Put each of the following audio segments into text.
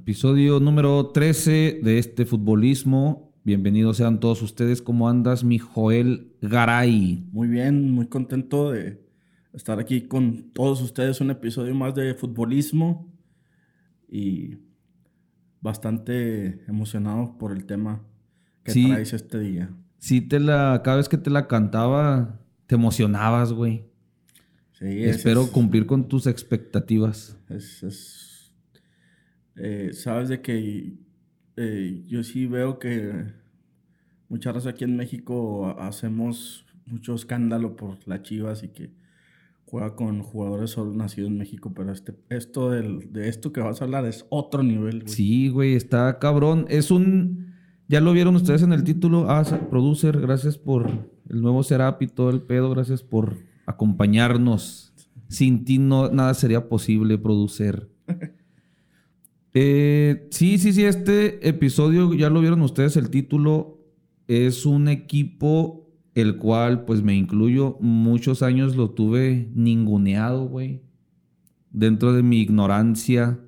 Episodio número 13 de este futbolismo. Bienvenidos sean todos ustedes. ¿Cómo andas, mi Joel Garay? Muy bien, muy contento de estar aquí con todos ustedes. Un episodio más de futbolismo y bastante emocionado por el tema que Sí. traes este día. Sí, te la, cada vez que te la cantaba, te emocionabas, güey. Sí, es- Espero es- cumplir con tus expectativas. Es, es- eh, sabes de que eh, yo sí veo que muchas veces aquí en México ha- hacemos mucho escándalo por las Chivas y que juega con jugadores solo nacidos en México, pero este, esto del- de esto que vas a hablar es otro nivel, güey. Sí, güey, está cabrón. Es un. Ya lo vieron ustedes en el título. Ah, producer, gracias por el nuevo Serap y todo el pedo. Gracias por acompañarnos. Sin ti no, nada sería posible, producer. Eh, sí, sí, sí, este episodio, ya lo vieron ustedes, el título es un equipo el cual, pues me incluyo, muchos años lo tuve ninguneado, güey. Dentro de mi ignorancia.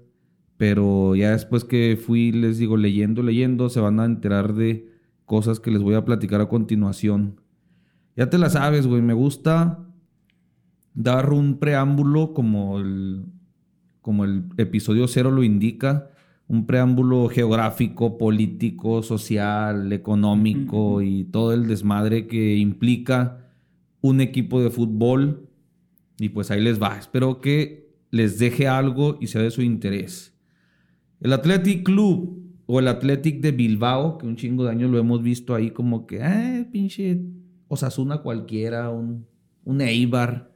Pero ya después que fui, les digo, leyendo, leyendo, se van a enterar de cosas que les voy a platicar a continuación. Ya te la sabes, güey. Me gusta dar un preámbulo como el, como el episodio cero lo indica. Un preámbulo geográfico, político, social, económico y todo el desmadre que implica un equipo de fútbol. Y pues ahí les va. Espero que les deje algo y sea de su interés. El Athletic Club o el Athletic de Bilbao, que un chingo de años lo hemos visto ahí como que, eh, pinche Osasuna cualquiera, un, un Eibar.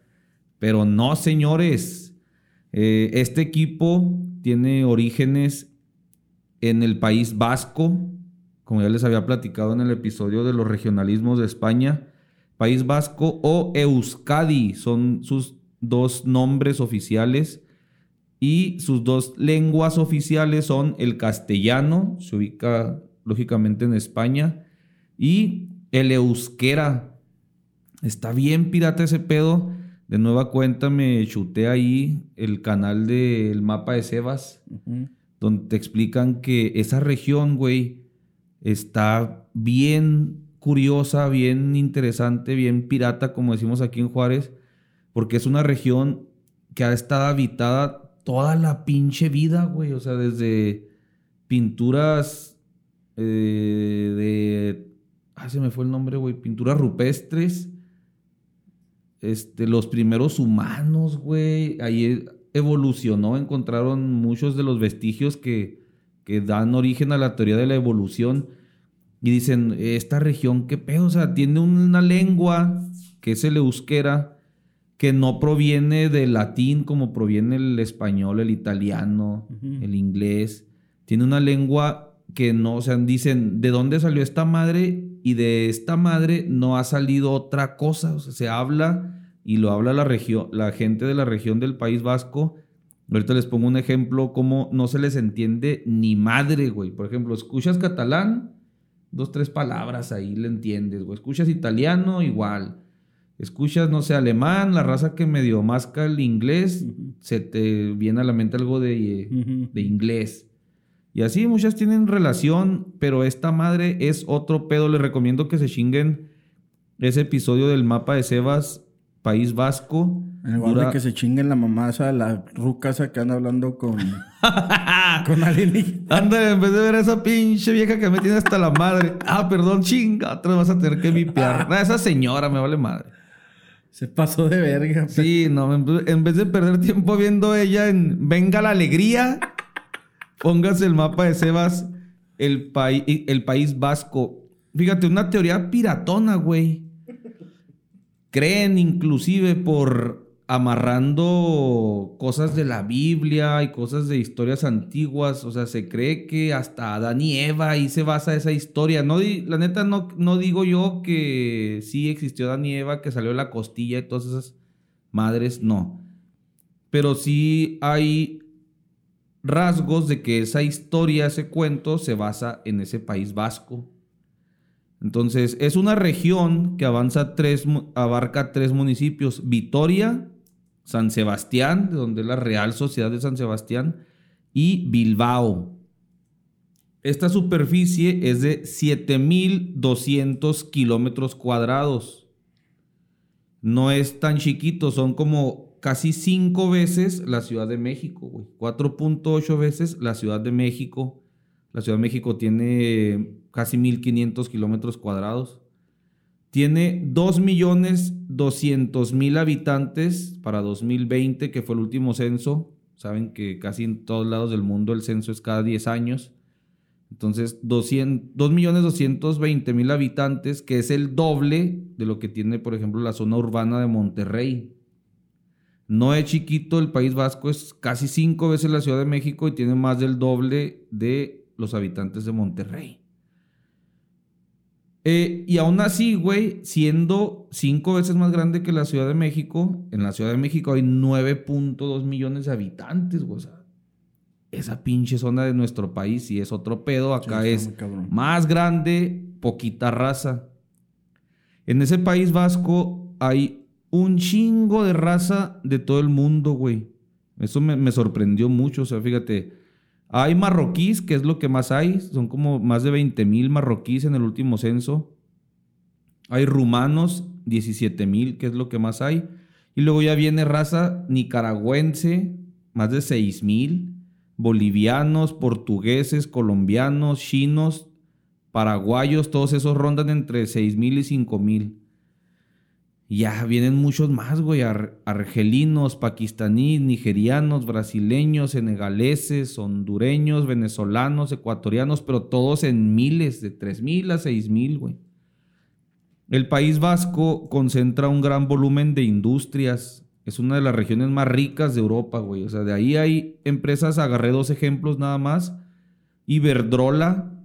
Pero no, señores. Eh, este equipo tiene orígenes en el País Vasco, como ya les había platicado en el episodio de los regionalismos de España. País Vasco o Euskadi son sus dos nombres oficiales y sus dos lenguas oficiales son el castellano, se ubica lógicamente en España, y el euskera. Está bien pirata ese pedo. De nueva cuenta me chuté ahí el canal del mapa de Sebas, donde te explican que esa región, güey, está bien curiosa, bien interesante, bien pirata, como decimos aquí en Juárez, porque es una región que ha estado habitada toda la pinche vida, güey. O sea, desde pinturas eh, de... Ah, se me fue el nombre, güey. Pinturas rupestres. Este, los primeros humanos, güey. Ahí evolucionó, encontraron muchos de los vestigios que, que dan origen a la teoría de la evolución. Y dicen, esta región, ¿qué pedo? O sea, tiene una lengua que es el euskera, que no proviene del latín como proviene el español, el italiano, Ujú. el inglés. Tiene una lengua que no, o sea, dicen, ¿de dónde salió esta madre? Y de esta madre no ha salido otra cosa. O sea, se habla y lo habla la región, la gente de la región del País Vasco. Ahorita les pongo un ejemplo como no se les entiende ni madre, güey. Por ejemplo, escuchas catalán, dos, tres palabras ahí le entiendes, güey. Escuchas italiano, igual. Escuchas, no sé, alemán, la raza que medio masca el inglés, se te viene a la mente algo de, Ujú. de inglés. Y así muchas tienen relación, pero esta madre es otro pedo. Les recomiendo que se chinguen ese episodio del mapa de Sebas, País Vasco. En lugar Dura- de que se chinguen la mamá esa, la ruca esa que anda hablando con, con alguien. Anda, en vez de ver a esa pinche vieja que me tiene hasta la madre. Ah, perdón, chinga, otra vez vas a tener que vipear. Ah, esa señora me vale madre. Se pasó de verga. Sí, no, en vez de perder tiempo viendo ella en Venga la Alegría, póngase el mapa de Sebas, el, paí- el país vasco. Fíjate, una teoría piratona, güey. Creen inclusive por amarrando cosas de la Biblia y cosas de historias antiguas. O sea, se cree que hasta Adán y Eva ahí se basa esa historia. No, la neta, no, no digo yo que sí existió Adán y Eva, que salió la costilla y todas esas madres, no. Pero sí hay rasgos de que esa historia, ese cuento, se basa en ese país vasco. Entonces, es una región que avanza tres, abarca tres municipios: Vitoria, San Sebastián, de donde es la Real Sociedad de San Sebastián, y Bilbao. Esta superficie es de 7.200 kilómetros cuadrados. No es tan chiquito, son como casi cinco veces la Ciudad de México, güey. 4.8 veces la Ciudad de México. La Ciudad de México tiene casi 1.500 kilómetros cuadrados. Tiene 2.200.000 habitantes para 2020, que fue el último censo. Saben que casi en todos lados del mundo el censo es cada 10 años. Entonces, 2.220.000 habitantes, que es el doble de lo que tiene, por ejemplo, la zona urbana de Monterrey. No es chiquito, el País Vasco es casi cinco veces la Ciudad de México y tiene más del doble de los habitantes de Monterrey. Eh, y aún así, güey, siendo cinco veces más grande que la Ciudad de México, en la Ciudad de México hay 9.2 millones de habitantes, güey. O sea, esa pinche zona de nuestro país y es otro pedo. Acá es más grande, poquita raza. En ese país vasco hay un chingo de raza de todo el mundo, güey. Eso me, me sorprendió mucho. O sea, fíjate, hay marroquíes, que es lo que más hay. Son como más de 20 mil marroquíes en el último censo. Hay rumanos, 17 mil, que es lo que más hay. Y luego ya viene raza nicaragüense, más de 6 mil. Bolivianos, portugueses, colombianos, chinos, paraguayos, todos esos rondan entre 6 mil y 5 mil. Ya vienen muchos más, güey. argelinos, pakistaníes, nigerianos, brasileños, senegaleses, hondureños, venezolanos, ecuatorianos, pero todos en miles, de tres mil a seis mil, güey. El País Vasco concentra un gran volumen de industrias. Es una de las regiones más ricas de Europa, güey. O sea, de ahí hay empresas, agarré dos ejemplos nada más. Iberdrola,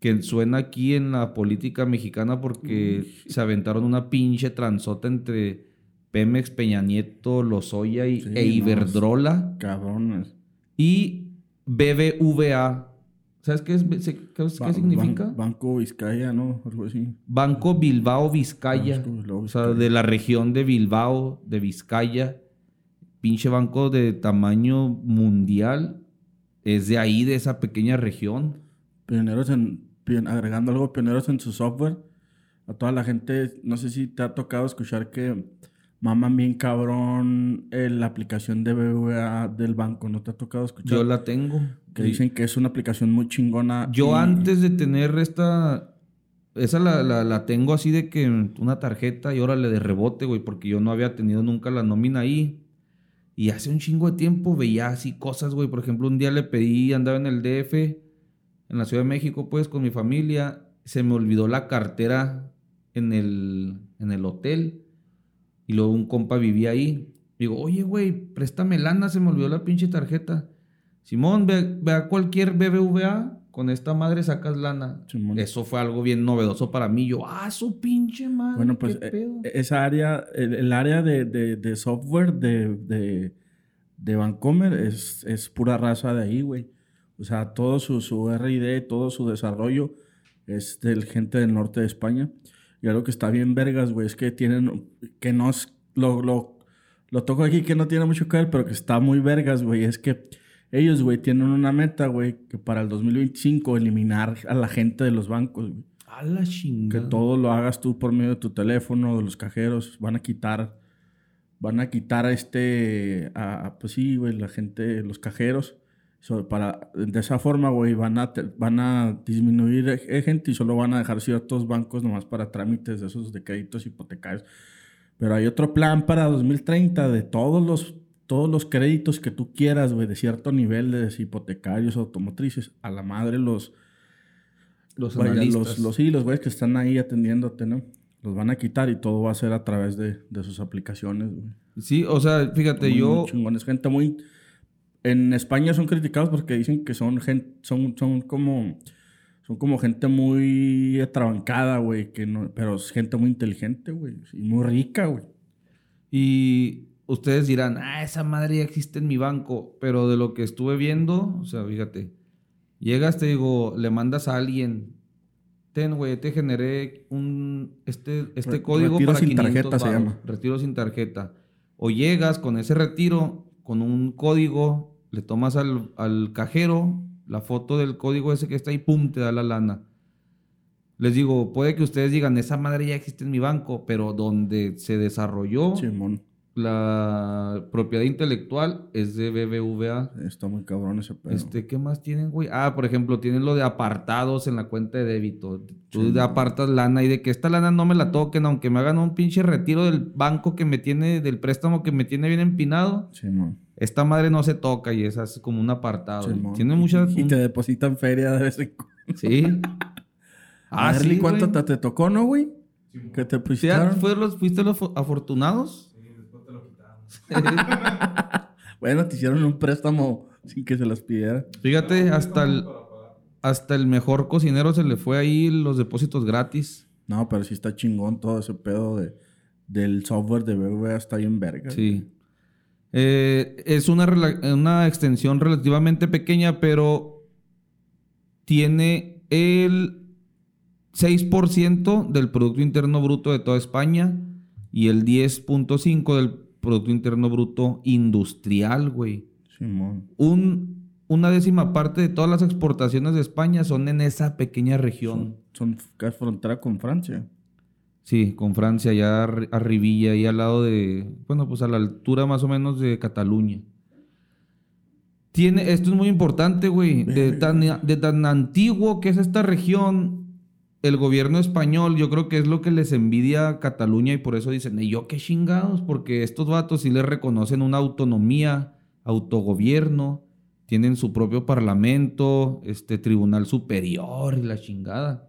que suena aquí en la política mexicana porque se aventaron una pinche transota entre Pemex, Peña Nieto, Lozoya y, e Iberdrola. cabrones. Y BBVA. ¿Sabes qué, es, qué, significa? Banco Vizcaya, ¿no? Algo así. Banco Bilbao Vizcaya. O sea, de la región de Bilbao, de Vizcaya. Pinche banco de tamaño mundial. Es de ahí, de esa pequeña región. Pioneros en agregando algo pioneros en su software. A toda la gente, no sé si te ha tocado escuchar que maman bien cabrón eh, la aplicación de BBVA del banco. ¿No te ha tocado escuchar? Yo la tengo. Que dicen que es una aplicación muy chingona. Yo antes de tener esta... Esa la, la, tengo así de que una tarjeta y órale de rebote, güey, porque yo no había tenido nunca la nómina ahí. Y hace un chingo de tiempo veía así cosas, güey. Por ejemplo, un día le pedí, andaba en el DF en la Ciudad de México, pues, con mi familia. Se me olvidó la cartera en el, en el hotel. Y luego un compa vivía ahí. Digo, oye, güey, préstame lana, se me olvidó la pinche tarjeta. Simón, ve, a cualquier BBVA, con esta madre sacas lana. Eso fue algo bien novedoso para mí. Yo, ah, su pinche madre. Bueno, pues eh, esa área, el, área de, software de, de, de Vancomer es, es pura raza de ahí, güey. O sea, todo su, su RD, todo su desarrollo es del gente del norte de España. Y algo que está bien vergas, güey, es que tienen, que no lo, lo, lo toco aquí que no tiene mucho que ver, pero que está muy vergas, güey, es que ellos, güey, tienen una meta, güey, que para el 2025 eliminar a la gente de los bancos, güey. A la chingada. Que todo lo hagas tú por medio de tu teléfono, de los cajeros, van a quitar, van a quitar a este, a, pues sí, güey, la gente, los cajeros para, de esa forma, güey, van a, van a disminuir e, e, gente y solo van a dejar ciertos bancos nomás para trámites de esos de créditos hipotecarios. Pero hay otro plan para 2030 de todos los, todos los créditos que tú quieras, güey, de cierto nivel de hipotecarios, automotrices. A la madre los... Los analistas. Los, sí, los güeyes que están ahí atendiéndote, ¿no? Los van a quitar y todo va a ser a través de, de sus aplicaciones, güey. Sí, o sea, fíjate, yo... Muy gente muy en España son criticados porque dicen que son gente, son, son como son como gente muy atrabancada, güey, que no, pero es gente muy inteligente, güey, y muy rica, güey. Y ustedes dirán, ah, esa madre ya existe en mi banco, pero de lo que estuve viendo, o sea, fíjate, llegas, te digo, le mandas a alguien, ten, güey, te generé un, este, este código retiro sin tarjeta se llama. Retiro sin tarjeta. O llegas con ese retiro, con un código le tomas al, cajero, la foto del código ese que está ahí, pum, te da la lana. Les digo, puede que ustedes digan, esa madre ya existe en mi banco, pero donde se desarrolló Simón. la propiedad intelectual es de BBVA. Está muy cabrón ese pedo. Este, ¿qué más tienen, güey? Ah, por ejemplo, tienen lo de apartados en la cuenta de débito. Tú de apartas lana y de que esta lana no me la toquen, aunque me hagan un pinche retiro del banco que me tiene, del préstamo que me tiene bien empinado. Simón. Esta madre no se toca y esa es como un apartado. Tiene muchas. Y te depositan feria de vez en cuando. Sí. Ah, sí, ¿cuánto güey. te, te tocó, no, güey? Que te ¿Sí, pusieron. fue los, ¿Fuiste los fo- afortunados? Bueno, te hicieron un préstamo sin que se las pidiera. Fíjate, hasta el, hasta el mejor cocinero se le fue ahí los depósitos gratis. No, pero sí está chingón todo ese pedo de, del software de BBVA. Está bien verga. Sí. Eh, es una, una extensión relativamente pequeña, pero tiene el 6% del Producto Interno Bruto de toda España y el 10.5% del Producto Interno Bruto industrial, güey. Simón. Un, una décima parte de todas las exportaciones de España son en esa pequeña región. Son casi frontera con Francia. Sí, con Francia, allá arri- arribilla, ahí al lado de, bueno, pues a la altura más o menos de Cataluña. Tiene, esto es muy importante, güey, de tan, de tan antiguo que es esta región, el gobierno español, yo creo que es lo que les envidia a Cataluña y por eso dicen, ¿y yo qué chingados? Porque estos vatos sí les reconocen una autonomía, autogobierno, tienen su propio parlamento, este tribunal superior y la chingada.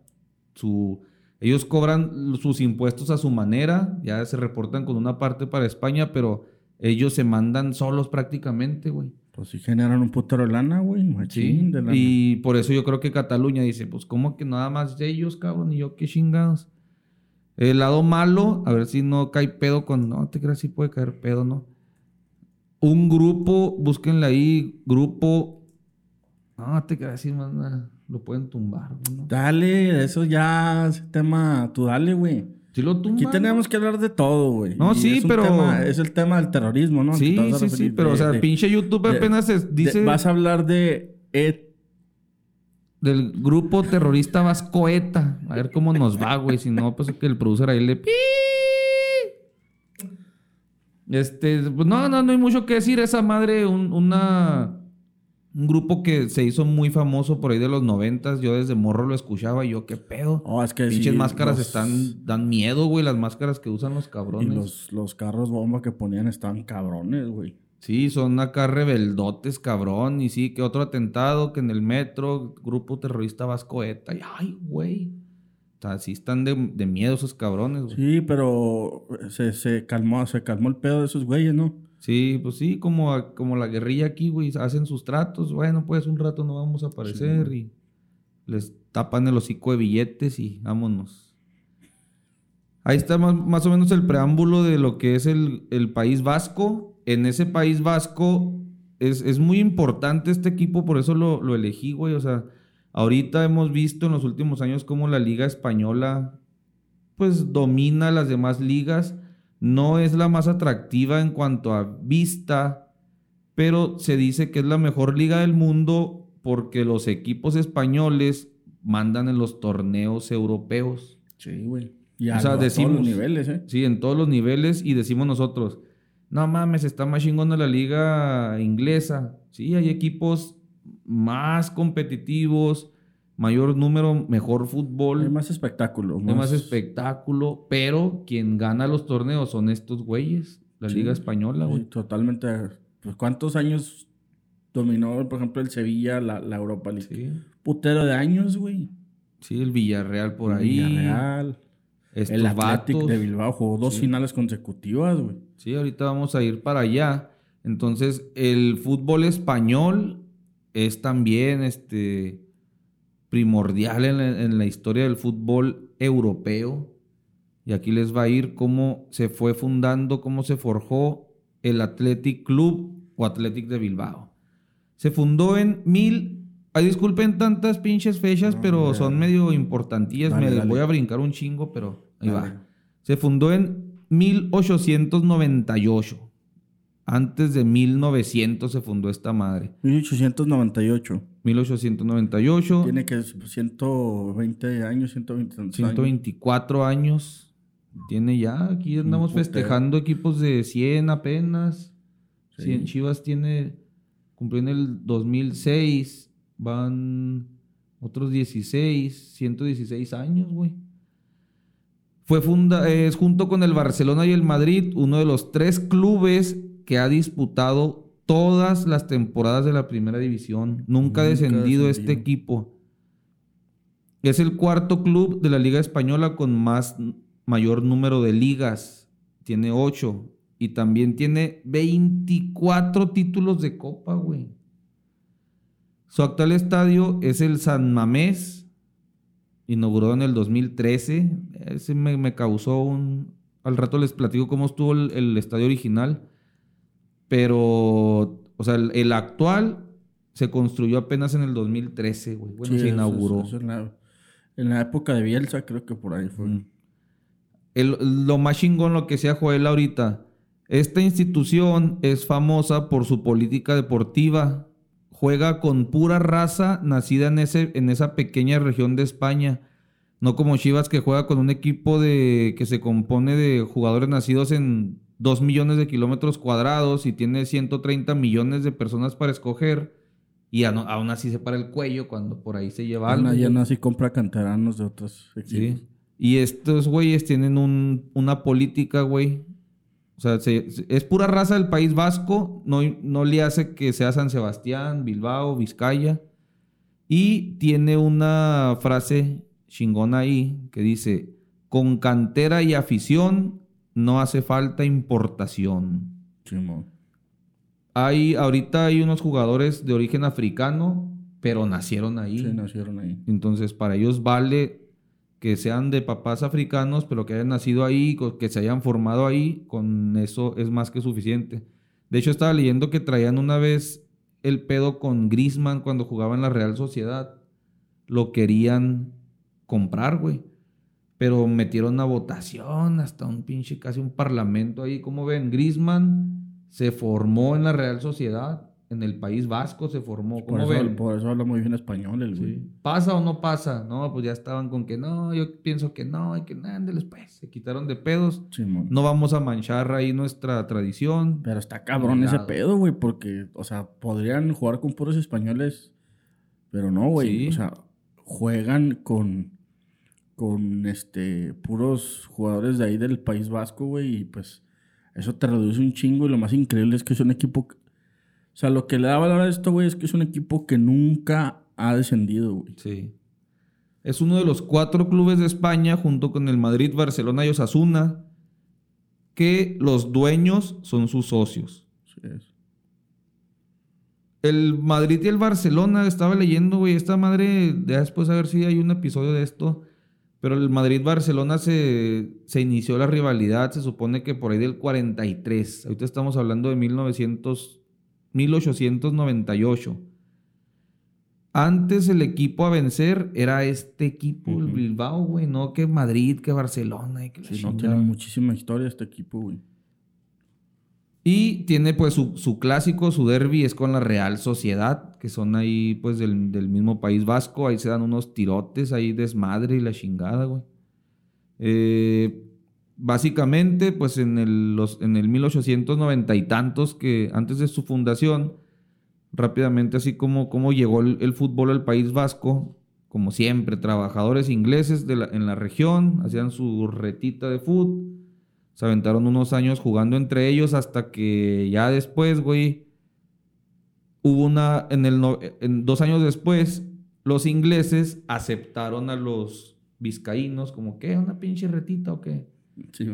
Su, ellos cobran sus impuestos a su manera, ya se reportan con una parte para España, pero ellos se mandan solos prácticamente, güey. Pues sí generan un putero de lana, güey. Sí, de lana. y por eso yo creo que Cataluña dice, pues ¿cómo que nada más de ellos, cabrón? Y yo, qué chingados. El lado malo, a ver si no cae pedo con... No, te creas, sí puede caer pedo, ¿no? Un grupo, búsquenle ahí, grupo... No, te creas, sí, manda, lo pueden tumbar, güey, ¿no? Dale, eso ya, ese tema, tú dale, güey. Sí lo tumban, Aquí tenemos que hablar de todo, güey. No, Y sí, es pero- tema- es el tema del terrorismo, ¿no? Sí, sí, sí, pero de- o sea, de- pinche YouTube de- apenas dice vas a hablar de... et- del grupo terrorista Vasco ETA. A ver cómo nos va, güey. Si no, pues que el producer ahí le... pi. Este, pues no, no, no hay mucho que decir. Esa madre, un, una... Un grupo que se hizo muy famoso por ahí de los noventas. Yo desde morro lo escuchaba y yo, ¿qué pedo? Oh, es que Pinches sí, máscaras los- están... Dan miedo, güey, las máscaras que usan los Y cabrones. los, los carros bomba que ponían estaban cabrones, güey. Sí, son acá rebeldotes, cabrón. Y sí, que otro atentado, que en el metro, grupo terrorista Vasco ETA. Y, ay, güey. O sea, sí están de, de miedo esos cabrones, güey. Sí. Sí, pero se, se calmó, se calmó el pedo de esos güeyes, ¿no? Pues sí, como, como la guerrilla aquí, güey. Hacen sus tratos. Bueno, pues un rato no vamos a aparecer. y les tapan el hocico de billetes y vámonos. Ahí está más, más o menos el preámbulo de lo que es el, el país vasco. En ese país vasco es, es muy importante este equipo, por eso lo, lo elegí, güey. O sea, ahorita hemos visto en los últimos años cómo la liga española pues domina las demás ligas. No es la más atractiva en cuanto a vista, pero se dice que es la mejor liga del mundo porque los equipos españoles mandan en los torneos europeos. Sí, güey. Y O sea, a todos decimos- los niveles, ¿eh? Sí, en todos los niveles y decimos nosotros, no mames, está más chingona la liga inglesa. Sí, hay equipos más competitivos, mayor número, mejor fútbol, Hay más espectáculo. hay más espectáculo, pero quien gana los torneos son estos güeyes, la Sí. liga española, güey. totalmente. Pues, ¿Cuántos años dominó, por ejemplo, el Sevilla, la, la Europa League? Sí. Putero de años, güey. Sí, el Villarreal por ahí. Villarreal. Estos El Athletic vatos. de Bilbao jugó dos Sí. finales consecutivas, güey. Sí, ahorita vamos a ir para allá. Entonces, el fútbol español es también este, primordial en la, en la historia del fútbol europeo. Y aquí les va a ir cómo se fue fundando, cómo se forjó el Athletic Club o Athletic de Bilbao. Se fundó en mil... Ay, disculpen tantas pinches fechas, No, pero son medio importantillas. Me dale. voy a brincar un chingo, pero ahí Dale. va. Se fundó en 1898. Antes de 1900 se fundó esta madre. 1898. 1898. Tiene que 120 años, 120 años. 124 años. Tiene ya. Aquí andamos festejando equipos de 100 apenas. 100 Chivas tiene. Cumplió en el 2006. Van otros 16, 116 años, güey. Fue funda es junto con el Barcelona y el Madrid uno de los tres clubes que ha disputado todas las temporadas de la primera división. Nunca, ha descendido este equipo. Es el cuarto club de la Liga Española con más mayor número de ligas. Tiene ocho. Y también tiene 24 títulos de copa, güey. Su actual estadio es el San Mamés. Inaugurado en el 2013. Ese me, causó un... Al rato les platico cómo estuvo el estadio original. Pero, o sea, el, actual se construyó apenas en el 2013, güey. Bueno, se inauguró. en, la, época de Bielsa, creo que por ahí fue. lo más chingón, lo que sea Joel ahorita. Esta institución es famosa por su política deportiva. Juega con pura raza nacida en, ese, en esa pequeña región de España. No como Chivas que juega con un equipo de, que se compone de jugadores nacidos en 2 millones de kilómetros cuadrados y tiene 130 millones de personas para escoger. Y aún así se para el cuello cuando por ahí se lleva algo. Ya no así compra canteranos de otros equipos. Sí. Y estos güeyes tienen una política, güey. O sea, es pura raza del País Vasco. No, no le hace que sea San Sebastián, Bilbao, Vizcaya. Y tiene una frase chingona ahí que dice: Con cantera y afición no hace falta importación. Hay, ahorita hay unos jugadores de origen africano, pero nacieron ahí. Sí, nacieron ahí. Entonces, para ellos vale que sean de papás africanos, pero que hayan nacido ahí, que se hayan formado ahí, con eso es más que suficiente. De hecho, estaba leyendo que traían una vez el pedo con Grisman cuando jugaba en la Real Sociedad. Lo querían comprar, güey pero metieron una votación, hasta un pinche, casi un parlamento ahí. Como ven, Grisman se formó en la Real Sociedad, en el País Vasco se formó. ¿Cómo por eso, ven? Por eso habla muy bien español el güey. ¿Pasa o no pasa? No, pues ya estaban con que no, yo pienso que no, hay que nada, pues. Se quitaron de pedos. no vamos a manchar ahí nuestra tradición. Pero está cabrón ese pedo, güey, porque, o sea, podrían jugar con puros españoles, pero no, güey. O sea, juegan con con este puros jugadores de ahí del País Vasco, güey, y pues eso te reduce un chingo y lo más increíble es que es un equipo, o sea, lo que le da valor a esto, güey, es que es un equipo que nunca ha descendido, güey. Sí. Es uno de los cuatro clubes de España junto con el Madrid, Barcelona y Osasuna que los dueños son sus socios. Sí es. El Madrid y el Barcelona, estaba leyendo, güey, esta madre, ya después a ver si hay un episodio de esto pero el Madrid-Barcelona se, inició la rivalidad, se supone que por ahí del 43. Ahorita estamos hablando de 1900, 1898. Antes el equipo a vencer era este equipo, el Bilbao, güey, no que Madrid, que Barcelona. Que sí, no, tiene muchísima historia este equipo, güey. Y tiene pues su, clásico, su derby es con la Real Sociedad, que son ahí pues del, mismo país vasco. Ahí se dan unos tirotes, ahí desmadre y la chingada, güey. Eh, básicamente pues en el, los, en el 1890 y tantos que antes de su fundación, rápidamente así como, como llegó el, fútbol al país vasco, como siempre, trabajadores ingleses de en la región, hacían su retita de fútbol se aventaron unos años jugando entre ellos hasta que ya después, güey, hubo una, en el, en dos años después, los ingleses aceptaron a los vizcaínos como, ¿qué? ¿Una pinche retita o qué?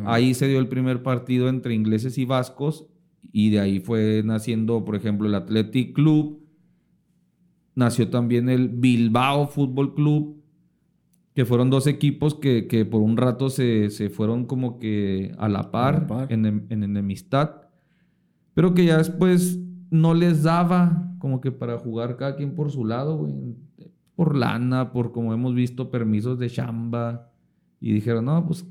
ahí se dio el primer partido entre ingleses y vascos y de ahí fue naciendo, por ejemplo, el Athletic Club, nació también el Bilbao Fútbol Club, que fueron dos equipos que, por un rato se, fueron como que a la par, En, enemistad, pero que ya después no les daba como que para jugar cada quien por su lado, güey. Por lana, por como hemos visto, permisos de chamba. Y dijeron, no, pues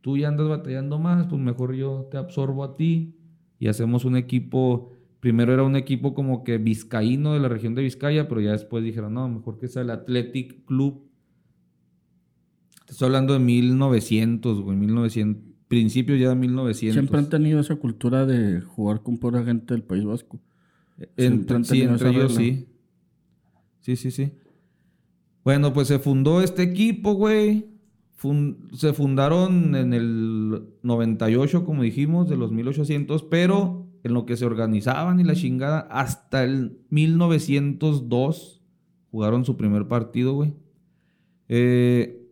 tú ya andas batallando más, pues mejor yo te absorbo a ti y hacemos un equipo Primero era un equipo como que vizcaíno de la región de Vizcaya, pero ya después dijeron, no, mejor que sea el Athletic Club. Estoy hablando de 1900, güey, 1900, principios ya de 1900. Siempre han tenido esa cultura de jugar con pura gente del País Vasco. Entre, sí, entre ellos sí. Sí, sí, sí. Bueno, pues se fundó este equipo, güey. se fundaron en el 98, como dijimos, de los 1800, pero en lo que se organizaban y la chingada, hasta el 1902 jugaron su primer partido, güey. Eh,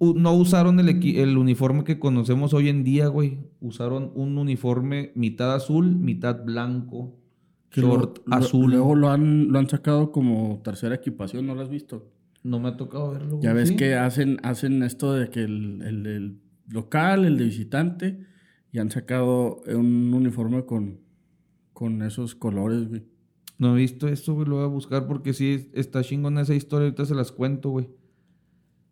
no usaron el, el, uniforme que conocemos hoy en día, güey. Usaron un uniforme mitad azul, mitad blanco short azul. Luego lo han, lo han sacado como tercera equipación, ¿no lo has visto? No me ha tocado verlo. Ya ves que hacen, hacen esto de que el, el, local, el de visitante, y han sacado un uniforme con, con esos colores, güey. No he visto eso, güey, lo voy a buscar porque sí está chingona esa historia, ahorita se las cuento, güey.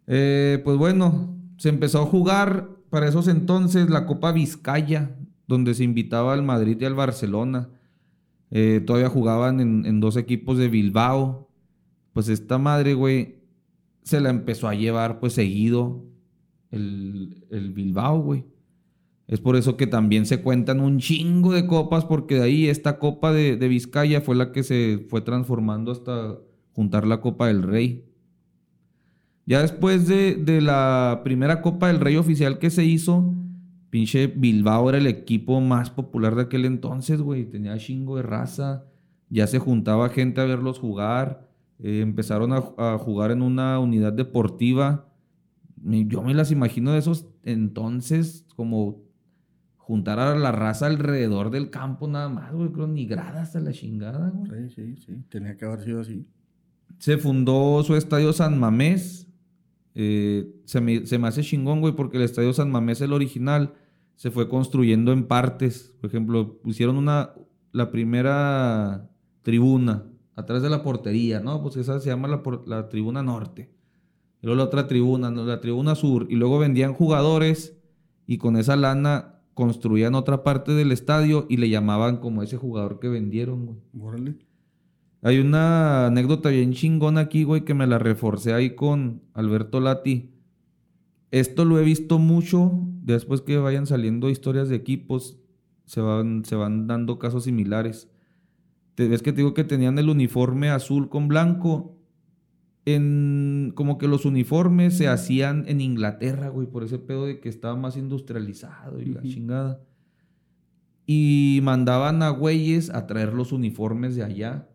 Eh, pues bueno, se empezó a jugar para esos entonces la Copa Vizcaya, donde se invitaba al Madrid y al Barcelona. Eh, todavía jugaban en, dos equipos de Bilbao. Pues esta madre, güey, se la empezó a llevar pues seguido el, el Bilbao, güey. Es por eso que también se cuentan un chingo de copas, porque de ahí esta copa de, Vizcaya fue la que se fue transformando hasta juntar la Copa del Rey. Ya después de, de la primera Copa del Rey oficial que se hizo, Pinche Bilbao era el equipo más popular de aquel entonces, güey. Tenía chingo de raza. Ya se juntaba gente a verlos jugar. Eh, empezaron a, jugar en una unidad deportiva. Yo me las imagino de esos entonces como juntar a la raza alrededor del campo nada más, güey. Creo ni gradas a la chingada, güey. Sí, sí, sí. Tenía que haber sido así. Se fundó su estadio San Mamés eh, se, me, hace chingón, güey, porque el Estadio San Mamés, el original, se fue construyendo en partes. Por ejemplo, pusieron una, la primera tribuna atrás de la portería, ¿no? Pues esa se llama la, la tribuna norte. Luego la otra tribuna, la tribuna sur. Y luego vendían jugadores y con esa lana construían otra parte del estadio y le llamaban como ese jugador que vendieron, güey. Hay una anécdota bien chingona aquí, güey, que me la reforcé ahí con Alberto Lati. Esto lo he visto mucho. Después que vayan saliendo historias de equipos, se van, se van dando casos similares. Ves que te digo que tenían el uniforme azul con blanco. En, como que los uniformes se hacían en Inglaterra, güey, por ese pedo de que estaba más industrializado y la chingada. Y mandaban a güeyes a traer los uniformes de allá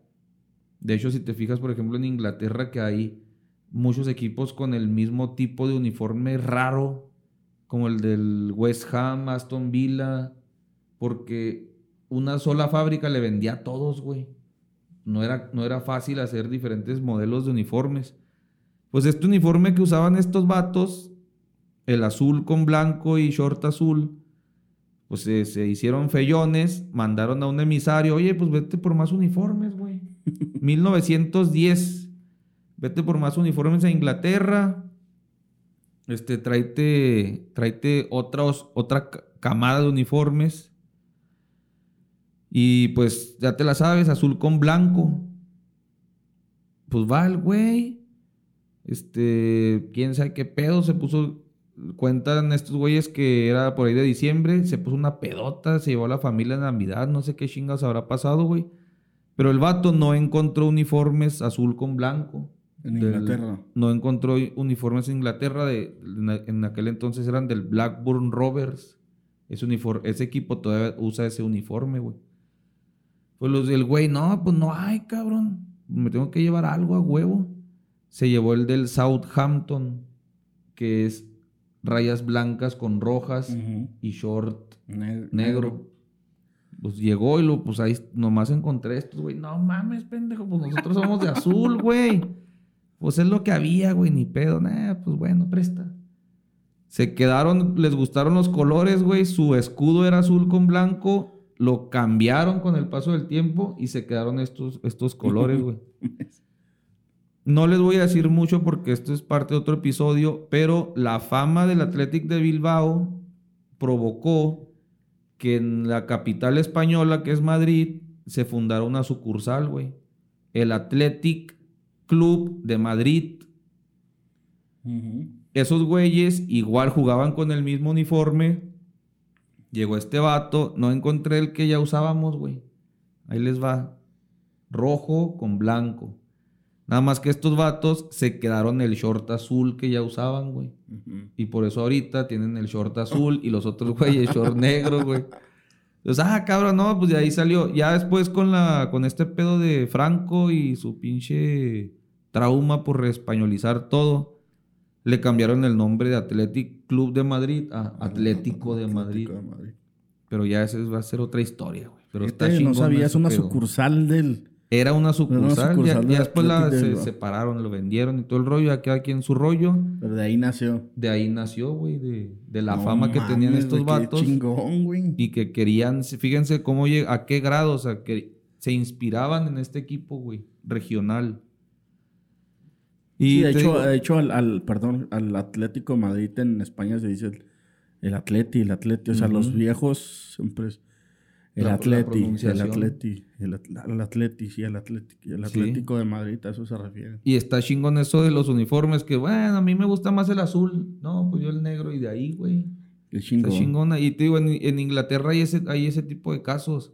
de hecho, si te fijas, por ejemplo, en Inglaterra, que hay muchos equipos con el mismo tipo de uniforme raro, como el del West Ham, Aston Villa, porque una sola fábrica le vendía a todos, güey. No era, no era fácil hacer diferentes modelos de uniformes. Pues este uniforme que usaban estos vatos, el azul con blanco y short azul, pues se, se hicieron fellones, mandaron a un emisario, oye, pues vete por más uniformes, güey. 1910. Vete por más uniformes a Inglaterra. Este, tráete, tráete otra camada de uniformes. Y pues ya te la sabes, azul con blanco. Pues va el güey. Este, quién sabe qué pedo se puso. Cuentan estos güeyes que era por ahí de diciembre. Se puso una pedota, se llevó a la familia en Navidad. No sé qué chingas habrá pasado, güey. Pero el vato no encontró uniformes azul con blanco. En Inglaterra. No encontró uniformes en Inglaterra. De, en aquel entonces eran del Blackburn Rovers. Ese, uniforme, ese equipo todavía usa ese uniforme, güey. Pues los del güey, no, pues no hay, cabrón. Me tengo que llevar algo a huevo. Se llevó el del Southampton, que es rayas blancas con rojas y short negro pues llegó y lo, pues ahí nomás encontré estos, güey. No mames, pendejo, pues nosotros somos de azul, güey. Pues es lo que había, güey, ni pedo. Nah, pues bueno, presta. Se quedaron, les gustaron los colores, güey. Su escudo era azul con blanco. Lo cambiaron con el paso del tiempo y se quedaron estos, estos colores, güey. No les voy a decir mucho porque esto es parte de otro episodio, pero la fama del Athletic de Bilbao provocó que en la capital española, que es Madrid, se fundara una sucursal, güey. El Athletic Club de Madrid. Esos güeyes igual jugaban con el mismo uniforme. Llegó este vato, no encontré el que ya usábamos, güey. Ahí les va. Rojo con blanco. Nada más que estos vatos se quedaron el short azul que ya usaban, güey. Y por eso ahorita tienen el short azul y los otros güeyes short negro, güey. Entonces, ah, cabrón, no, pues de ahí salió. Ya después con la con este pedo de Franco y su pinche trauma por reespañolizar todo, le cambiaron el nombre de Athletic Club de Madrid a Atlético de Madrid. Pero ya esa va a ser otra historia, güey. Pero está no sabías una sucursal del era una sucursal, ya, después la, se separaron, lo vendieron y todo el rollo, ya queda aquí en su rollo. Pero de ahí nació. De ahí nació, güey, de, la fama que tenían estos vatos. chingón, güey. Y que querían, fíjense cómo a qué grado, o sea, que se inspiraban en este equipo, güey, regional. Y de hecho, de hecho al, perdón, al Atlético Madrid en España se dice el, Atleti, el Atleti, o sea, los viejos siempre el Atleti, el Atleti, el, Atleti, sí, el Atleti, el Atlético de Madrid, a eso se refiere. Y está chingón eso de los uniformes, que bueno, a mí me gusta más el azul. No, pues yo el negro y de ahí, güey. Chingón. Está chingona. Y te digo, en, Inglaterra hay ese, hay ese tipo de casos.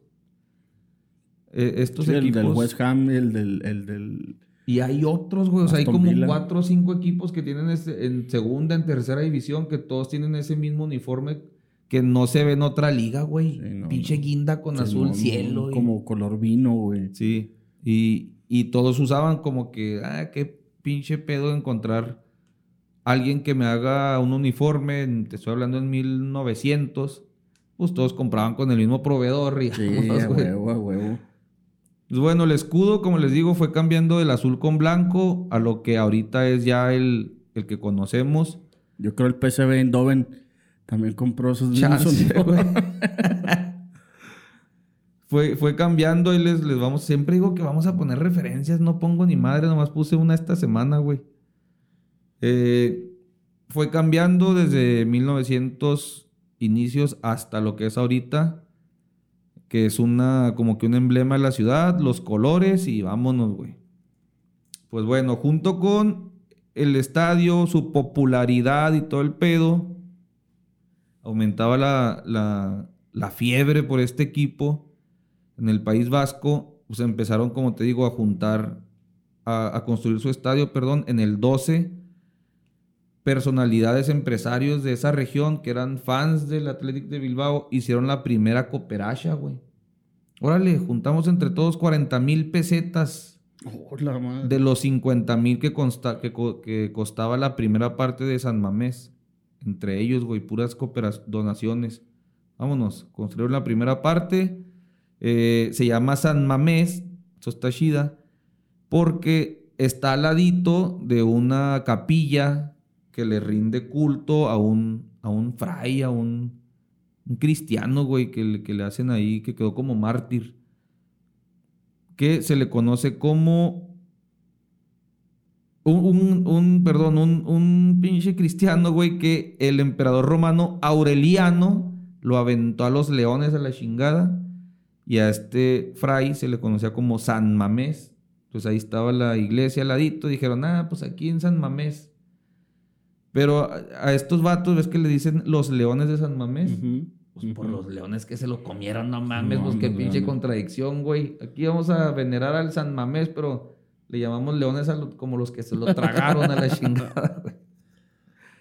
Eh, estos equipos. El del West Ham, el del, el del... Y hay otros, güey. O sea, hay como cuatro o cinco equipos que tienen ese, en segunda, en tercera división, que todos tienen ese mismo uniforme que no se ve en otra liga, güey. Pinche guinda con azul cielo. Como color vino, güey. Sí. Y, y, todos usaban como que, ah, qué pinche pedo encontrar alguien que me haga un uniforme, te estoy hablando en 1900, pues todos compraban con el mismo proveedor. Y, sí, a huevo, a huevo. Pues bueno, el escudo, como les digo, fue cambiando del azul con blanco a lo que ahorita es ya el, el que conocemos. Yo creo el PCB en Doven también compró esos fue, fue cambiando y les, les vamos. Siempre digo que vamos a poner referencias. No pongo ni madre, nomás puse una esta semana, güey. Eh, fue cambiando desde 1900 inicios hasta lo que es ahorita. Que es una, como que un emblema de la ciudad, los colores y vámonos, güey. Pues bueno, junto con el estadio, su popularidad y todo el pedo aumentaba la, fiebre por este equipo en el País Vasco, pues empezaron, como te digo, a juntar, a, construir su estadio, perdón, en el 12 personalidades empresarios de esa región que eran fans del Athletic de Bilbao hicieron la primera cooperacha, güey. Órale, juntamos entre todos 40 mil pesetas de los 50 mil que, que, costaba la primera parte de San Mamés entre ellos, güey, puras donaciones. Vámonos, construyeron la primera parte. Eh, se llama San Mamés, chida, porque está al ladito de una capilla que le rinde culto a un, a un fray, a un, un cristiano, güey, que, que le hacen ahí, que quedó como mártir, que se le conoce como un, un, perdón, un, un pinche cristiano, güey, que el emperador romano Aureliano lo aventó a los leones a la chingada. Y a este fray se le conocía como San Mamés. Entonces ahí estaba la iglesia al ladito. Dijeron, ah, pues aquí en San Mamés. Pero a, estos vatos, ¿ves que le dicen los leones de San Mamés? Pues por los leones que se lo comieron, no mames, pues qué pinche contradicción, güey. Aquí vamos a venerar al San Mamés, pero le llamamos leones como los que se lo tragaron a la chingada.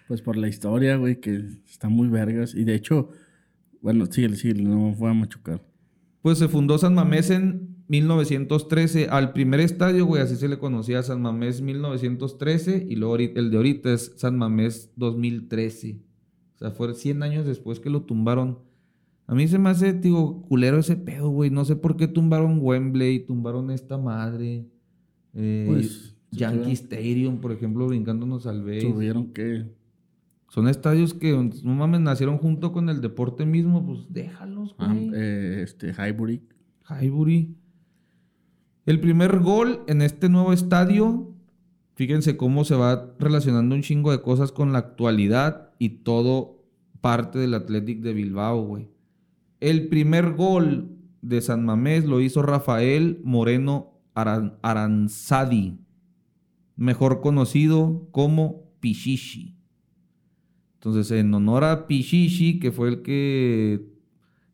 Pues por la historia, güey, que está muy vergas. Y de hecho, bueno, sí, sí, no fue a machucar. Pues se fundó San Mamés en 1913. Al primer estadio, güey, así se le conocía San Mamés 1913. Y luego el de ahorita es San Mamés 2013. O sea, fue 100 años después que lo tumbaron. A mí se me hace, digo, culero ese pedo, güey. No sé por qué tumbaron Wembley, tumbaron esta madre. Eh, pues, Yankee Stadium, por ejemplo, brincándonos al base. Tuvieron que. Son estadios que, no mames, nacieron junto con el deporte mismo, pues déjalos, ah, güey. eh, este, Highbury. Highbury. El primer gol en este nuevo estadio, fíjense cómo se va relacionando un chingo de cosas con la actualidad y todo parte del Athletic de Bilbao, güey. El primer gol de San Mamés lo hizo Rafael Moreno Aran- Aranzadi, mejor conocido como Pichichi. Entonces, en honor a Pichichi, que fue el que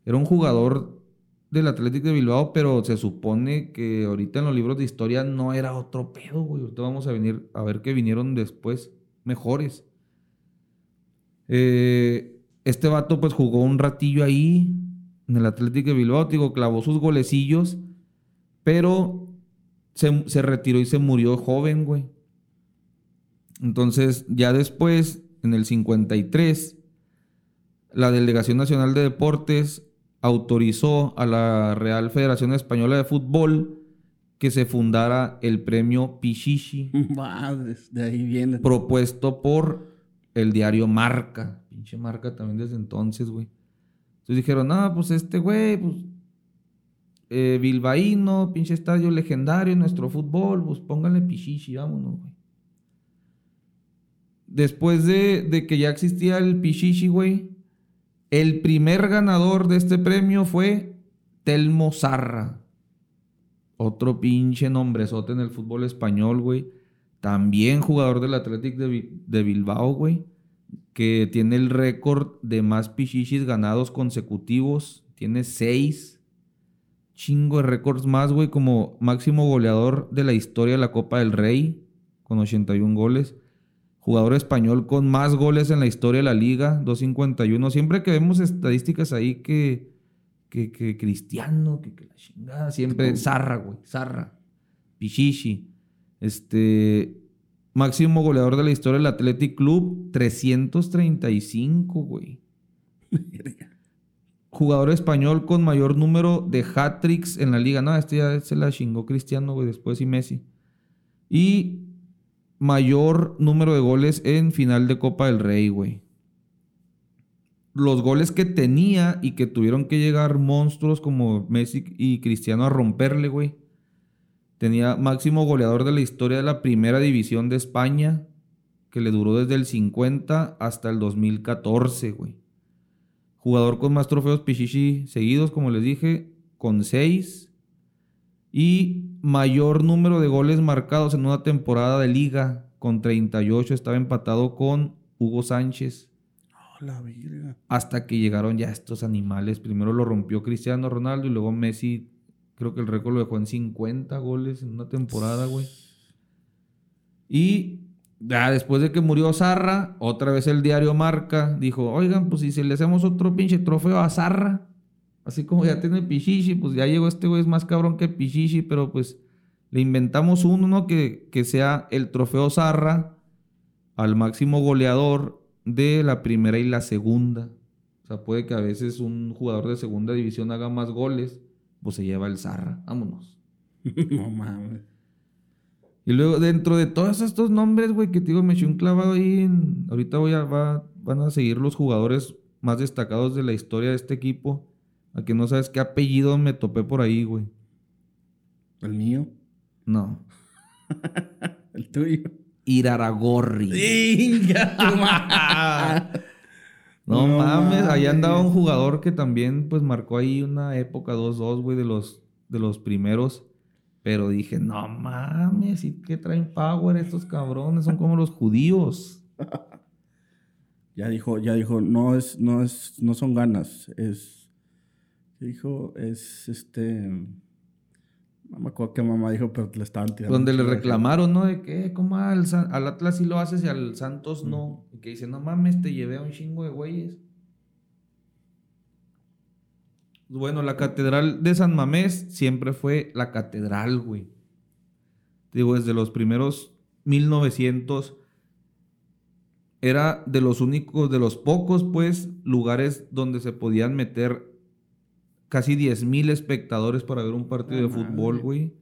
era un jugador del Atlético de Bilbao, pero se supone que ahorita en los libros de historia no era otro pedo, güey. Ahorita vamos a venir a ver que vinieron después mejores. Eh, este vato pues jugó un ratillo ahí en el Atlético de Bilbao, digo, clavó sus golecillos, pero se, se retiró y se murió joven, güey. Entonces, ya después, en el 53, la Delegación Nacional de Deportes autorizó a la Real Federación Española de Fútbol que se fundara el premio Pichichi, Va, de ahí viene. propuesto por el diario Marca. Pinche Marca también desde entonces, güey. Entonces dijeron, no, pues este güey, pues eh, bilbaíno, pinche estadio legendario en nuestro fútbol, pues pónganle Pichichi, vámonos, güey. Después de, que ya existía el Pichichi, güey, el primer ganador de este premio fue Telmo Zarra. Otro pinche nombrezote en el fútbol español, güey. También jugador del Athletic de, de Bilbao, güey. Que tiene el récord de más pichichis ganados consecutivos. Tiene seis. Chingo de récords más, güey. Como máximo goleador de la historia de la Copa del Rey. Con 81 goles. Jugador español con más goles en la historia de la liga. 251. Siempre que vemos estadísticas ahí que que, que Cristiano, que, que la chingada, siempre Zarra, güey, Zarra, Pichichi, este, máximo goleador de la historia del Athletic Club, 335, güey. Jugador español con mayor número de hat-tricks en la liga. No, este ya se la chingó Cristiano, güey, después y Messi. Y mayor número de goles en final de Copa del Rey, güey los goles que tenía y que tuvieron que llegar monstruos como Messi y Cristiano a romperle, güey. Tenía máximo goleador de la historia de la primera división de España, que le duró desde el 50 hasta el 2014, güey. Jugador con más trofeos Pichichi seguidos, como les dije, con 6. Y mayor número de goles marcados en una temporada de liga, con 38. Estaba empatado con Hugo Sánchez Oh, la virga. hasta que llegaron ya estos animales. Primero lo rompió Cristiano Ronaldo y luego Messi, creo que el récord lo dejó en 50 goles en una temporada, güey. Y después de que murió Zarra, otra vez el diario Marca dijo, oigan, pues si le hacemos otro pinche trofeo a Zarra, así como ya tiene Pichichi, pues ya llegó este güey, es más cabrón que Pichichi, pero pues le inventamos uno, ¿no? Que, que sea el trofeo Zarra al máximo goleador de la primera y la segunda. O sea, puede que a veces un jugador de segunda división haga más goles, pues se lleva el Zarra. Vámonos. no mames. Y luego, dentro de todos estos nombres, güey, que te digo, me eché un clavado ahí. en- ahorita voy a, va- van a seguir los jugadores más destacados de la historia de este equipo. A que no sabes qué apellido me topé por ahí, güey. El mío. No. El tuyo. Iraragorri. ¡Inga tu madre! No, No mames, ahí andaba un mames. jugador que también pues marcó ahí una época 2-2, güey, de los, de los primeros. Pero dije, no mames, ¿y qué traen power estos cabrones? Son como los judíos. Ya dijo, ya dijo, no es, no es, no son ganas, es, ¿qué dijo? Es este, no me acuerdo qué mamá dijo, pero le estaban tirando. Donde le reclamaron, ¿no? De que, ¿cómo al, al Atlas sí lo haces y al Santos no? Y que dice, no mames, te llevé a un chingo de güeyes. Bueno, la catedral de San Mamés siempre fue la catedral, güey. Digo, desde los primeros 1900 era de los únicos, de los pocos, pues, lugares donde se podían meter casi 10 mil espectadores para ver un partido de fútbol, mames. güey.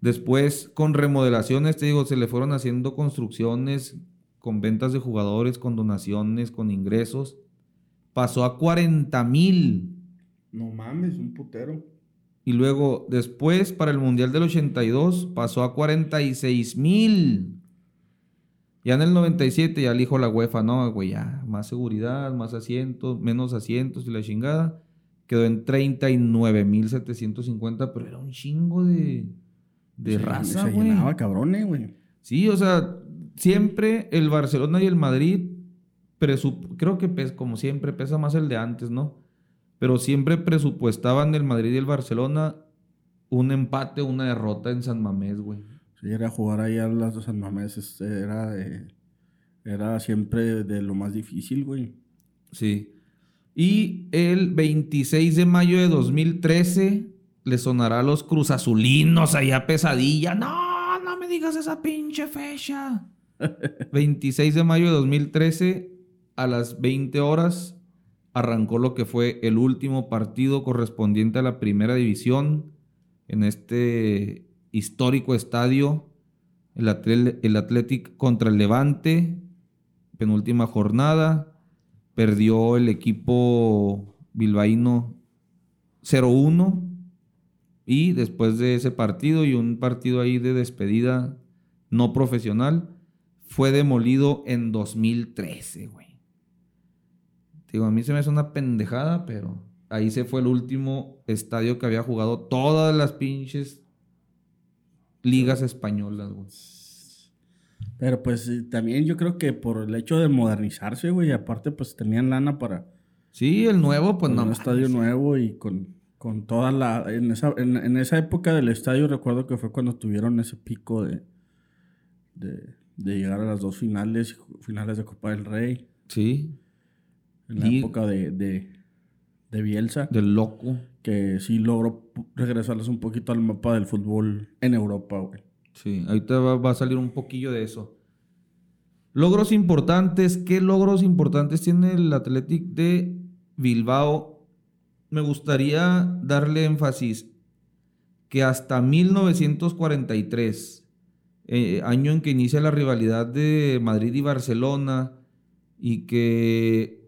Después, con remodelaciones, te digo, se le fueron haciendo construcciones con ventas de jugadores, con donaciones, con ingresos. Pasó a 40 mil. No mames, un putero. Y luego, después, para el Mundial del 82, pasó a 46 mil. Ya en el 97 ya dijo la UEFA, no, güey, ya, más seguridad, más asientos, menos asientos y la chingada. quedó en 39.750, pero era un chingo de, de raza, Se güey. llenaba cabrones, güey. Sí, o sea, siempre el Barcelona y el Madrid, creo que pes- como siempre pesa más el de antes, ¿no? Pero siempre presupuestaban el Madrid y el Barcelona un empate una derrota en San Mamés, güey. Sí, era jugar ahí a las de San Mamés, este, era de- Era siempre de lo más difícil, güey. Sí. Y el 26 de mayo de 2013 le sonará a los cruzazulinos allá pesadilla. No, no me digas esa pinche fecha. 26 de mayo de 2013 a las 20 horas arrancó lo que fue el último partido correspondiente a la primera división en este histórico estadio. El, Athletic contra el Levante, penúltima jornada. Perdió el equipo bilbaíno 0-1. Y después de ese partido y un partido ahí de despedida no profesional, fue demolido en 2013, güey. Digo, a mí se me hace una pendejada, pero ahí se fue el último estadio que había jugado todas las pinches ligas españolas, güey. Pero pues eh, también yo creo que por el hecho de modernizarse, güey, aparte pues tenían lana para Sí, el nuevo, pues no. un estadio nuevo y con, con toda la... En esa, en, en esa época del estadio recuerdo que fue cuando tuvieron ese pico de, de, de llegar a las dos finales, finales de Copa del Rey, Sí, en la época de, de, de Bielsa, del loco. que sí logró regresarles un poquito al mapa del fútbol en Europa, güey. Sí, ahorita va, va a salir un poquillo de eso. Logros importantes. ¿Qué logros importantes tiene el Athletic de Bilbao? Me gustaría darle énfasis que hasta 1943, eh, año en que inicia la rivalidad de Madrid y Barcelona, y que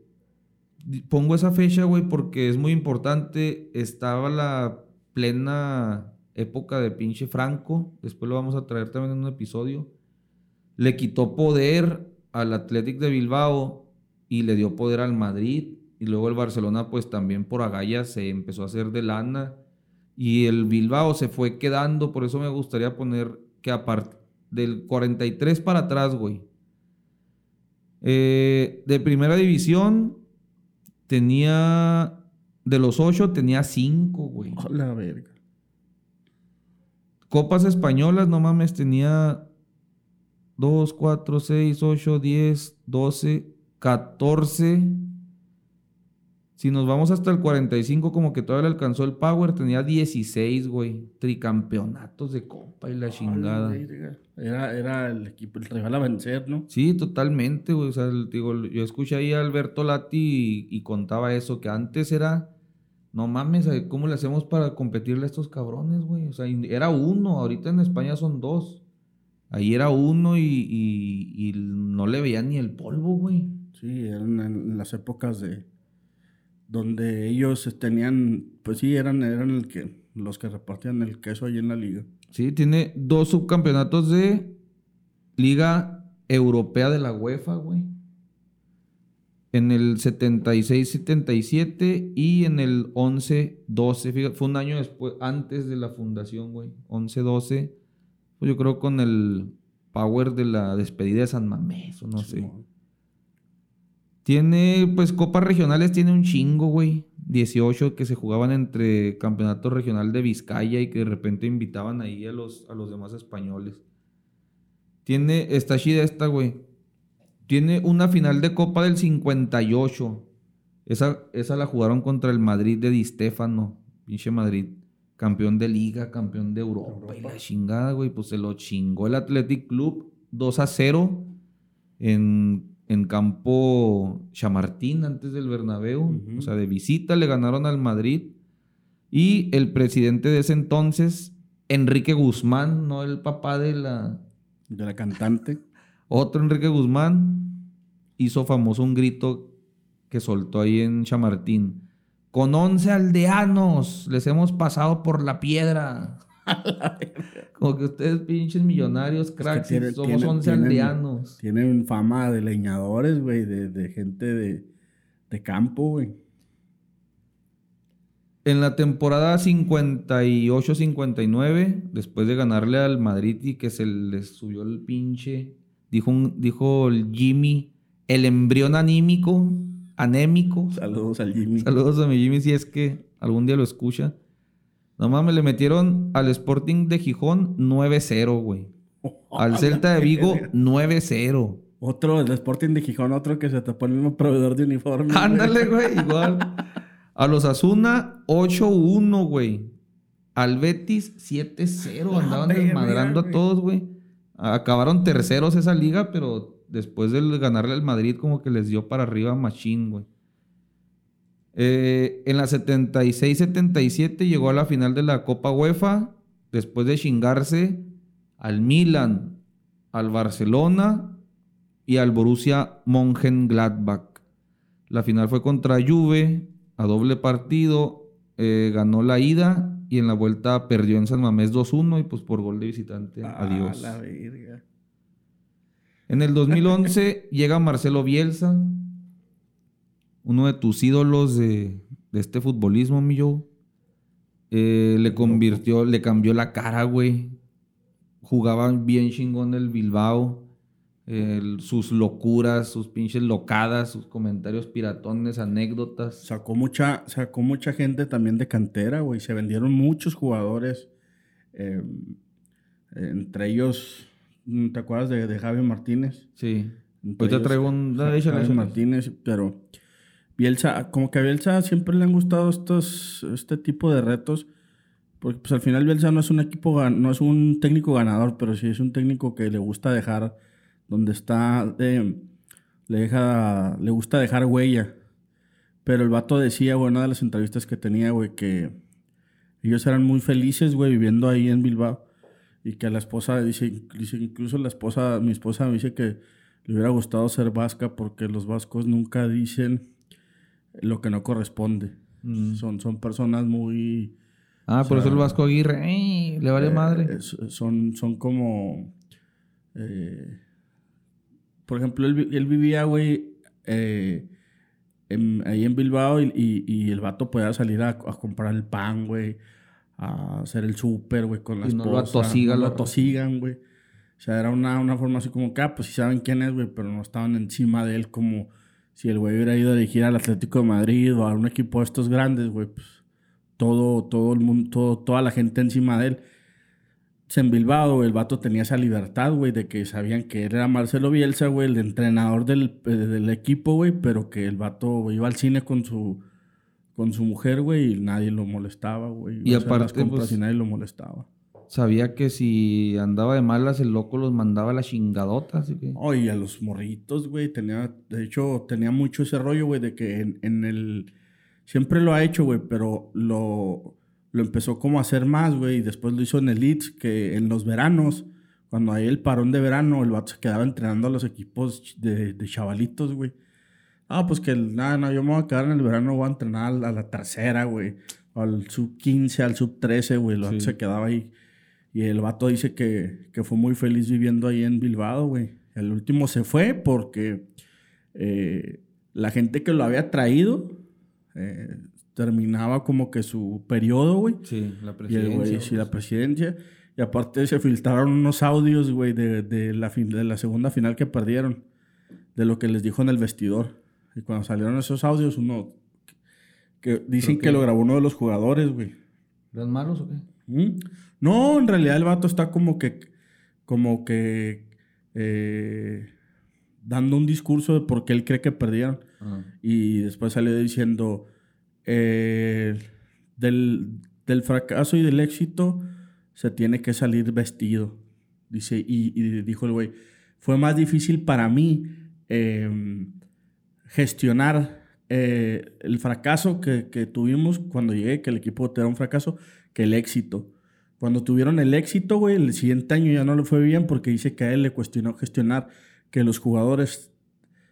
pongo esa fecha, güey, porque es muy importante. Estaba la plena época de pinche Franco. Después lo vamos a traer también en un episodio. Le quitó poder al Athletic de Bilbao y le dio poder al Madrid. Y luego el Barcelona, pues también por agallas se empezó a hacer de lana. Y el Bilbao se fue quedando. Por eso me gustaría poner que aparte del 43 para atrás, güey. Eh, de primera división tenía. De los ocho tenía cinco, güey. A la verga. Copas españolas, no mames, tenía 2, 4, 6, 8, 10, 12, 14. Si nos vamos hasta el 45, como que todavía le alcanzó el Power, tenía 16, güey. Tricampeonatos de Copa y la chingada. Era, era el equipo, el rival a vencer, ¿no? Sí, totalmente, güey. O sea, el- digo, yo escuché ahí a Alberto Lati y, y contaba eso, que antes era, no mames, ¿cómo le hacemos para competirle a estos cabrones, güey? O sea, era uno, ahorita en España son dos. Ahí era uno y, y- y no le veían ni el polvo, güey. Sí, eran en las épocas de donde ellos tenían, pues sí, eran, eran el que, los que repartían el queso ahí en la liga. Sí, tiene dos subcampeonatos de Liga Europea de la UEFA, güey. En el 76-77 y en el 11-12. Fíjate, fue un año después, antes de la fundación, güey. 11-12. Pues yo creo con el power de la despedida de San Mamés, o no sé. Tiene, pues, copas regionales, tiene un chingo, güey. 18 que se jugaban entre campeonato regional de Vizcaya y que de repente invitaban ahí a los, a los demás españoles. Tiene, está chida esta, güey. Tiene una final de Copa del 58. Esa, esa la jugaron contra el Madrid de Di Stéfano. Pinche Madrid. Campeón de Liga, campeón de Europa. Y la chingada, güey. Pues se lo chingó el Athletic Club 2 a 0 en, en campo Chamartín antes del Bernabéu. O sea, de visita le ganaron al Madrid. Y el presidente de ese entonces, Enrique Guzmán, no el papá de la, De la cantante. otro Enrique Guzmán hizo famoso un grito que soltó ahí en Chamartín. Con 11 aldeanos les hemos pasado por la piedra. Como que ustedes pinches millonarios, cracks, tiene- somos tiene- 11 tienen- aldeanos. Tienen fama de leñadores, güey, de, de gente de, de campo, güey. En la temporada 58-59, después de ganarle al Madrid y que se le subió el pinche, dijo, un, dijo el Jimmy, el embrión anímico, anémico. Saludos al Jimmy. Saludos a mi Jimmy si es que algún día lo escucha. No mames, le metieron al Sporting de Gijón 9-0, güey. Al Celta de Vigo 9-0. Otro, el Sporting de Gijón, otro que se tapó el mismo proveedor de uniformes. Ándale, güey, igual. A los Asuna 8-1, güey. Al Betis 7-0. Andaban desmadrando a todos, güey. Acabaron terceros esa liga, pero después de ganarle al Madrid, como que les dio para arriba Machín, güey. Eh, en la 76-77 llegó a la final de la Copa UEFA. Después de chingarse al Milan, al Barcelona y al Borussia Mönchengladbach. La final fue contra Juve, a doble partido, eh, ganó la ida y en la vuelta perdió en San Mamés 2-1 y pues por gol de visitante. Ah, adiós. la. En el 2011 llega Marcelo Bielsa, uno de tus ídolos de, de este futbolismo, mi Joe. Eh, le convirtió, le cambió la cara, güey. Jugaba bien chingón el Bilbao. Sus locuras, sus pinches locadas, sus comentarios piratones, anécdotas. Sacó mucha, sacó mucha gente también de cantera, güey. Se vendieron muchos jugadores. eh, entre ellos, mm, ¿te acuerdas de, de Javi Martínez? Sí. Ahorita ellos, traigo un... Javi. Martínez, pero Bielsa, como que a Bielsa siempre le han gustado estos, este tipo de retos. Porque pues al final Bielsa no es un equipo, no es un técnico ganador, pero sí es un técnico que le gusta dejar donde está, eh, le deja, le gusta dejar huella. Pero el vato decía, güey, una de las entrevistas que tenía, güey, que ellos eran muy felices, güey, viviendo ahí en Bilbao. Y que la esposa, dice, incluso la esposa, mi esposa me dice que le hubiera gustado ser vasca porque los vascos nunca dicen lo que no corresponde. Mm. Son, son personas muy... Ah, por O eso sea, el Vasco Aguirre, ¡ey! le vale eh, madre. son, son como... eh, por ejemplo, él, él vivía, güey, eh, en- ahí en Bilbao y, y- y el vato podía salir a, a comprar el pan, güey, a hacer el súper, güey, con la Y no lo esposa. atosiga no lo atosigan, güey. O sea, era una, una forma así como que, ah, pues sí saben quién es, güey, pero no estaban encima de él como si el güey hubiera ido a dirigir al Atlético de Madrid o a un equipo de estos grandes, güey, pues todo, todo el mundo, todo- toda la gente encima de él. Pues, En Bilbao, el vato tenía esa libertad, güey, de que sabían que él era Marcelo Bielsa, güey, el entrenador del, eh, del equipo, güey, pero que el vato iba al cine con su, con su mujer, güey, y nadie lo molestaba, güey. Y las aparte, compras pues, y nadie lo molestaba. Sabía que si andaba de malas, el loco los mandaba a la chingadota, así que... Oye, a los morritos, güey, tenía, de hecho, tenía mucho ese rollo, güey, de que en, en el, siempre lo ha hecho, güey, pero lo, lo empezó como a hacer más, güey, y después lo hizo en el Leeds, que en los veranos, cuando hay el parón de verano, el vato se quedaba entrenando a los equipos de, de chavalitos, güey. Ah, pues que, nada, no, yo me voy a quedar en el verano, voy a entrenar a la, a la tercera, güey, al sub 15, al sub 13, güey, el vato Sí. se quedaba ahí. Y el vato dice que, que fue muy feliz viviendo ahí en Bilbao, güey. El último se fue porque eh, la gente que lo había traído eh, terminaba como que su periodo, güey. Sí, la Y presidencia. güey, sí, la presidencia. Y aparte se filtraron unos audios, güey, de, de la fin- de la segunda final que perdieron. De lo que les dijo en el vestidor. Y cuando salieron esos audios, uno... Que dicen que- lo grabó uno de los jugadores, güey. ¿Eran malos o qué? ¿Mm? No, en realidad el vato está como que, como que, eh, dando un discurso de por qué él cree que perdieron. Y después salió diciendo, eh, del, del fracaso y del éxito se tiene que salir vestido. Dice, y, y dijo el güey, fue más difícil para mí eh, gestionar eh, el fracaso que, que tuvimos cuando llegué, que el equipo era un fracaso, que el éxito. Cuando tuvieron el éxito, güey, el siguiente año ya no le fue bien porque dice que a él le cuestionó gestionar que los jugadores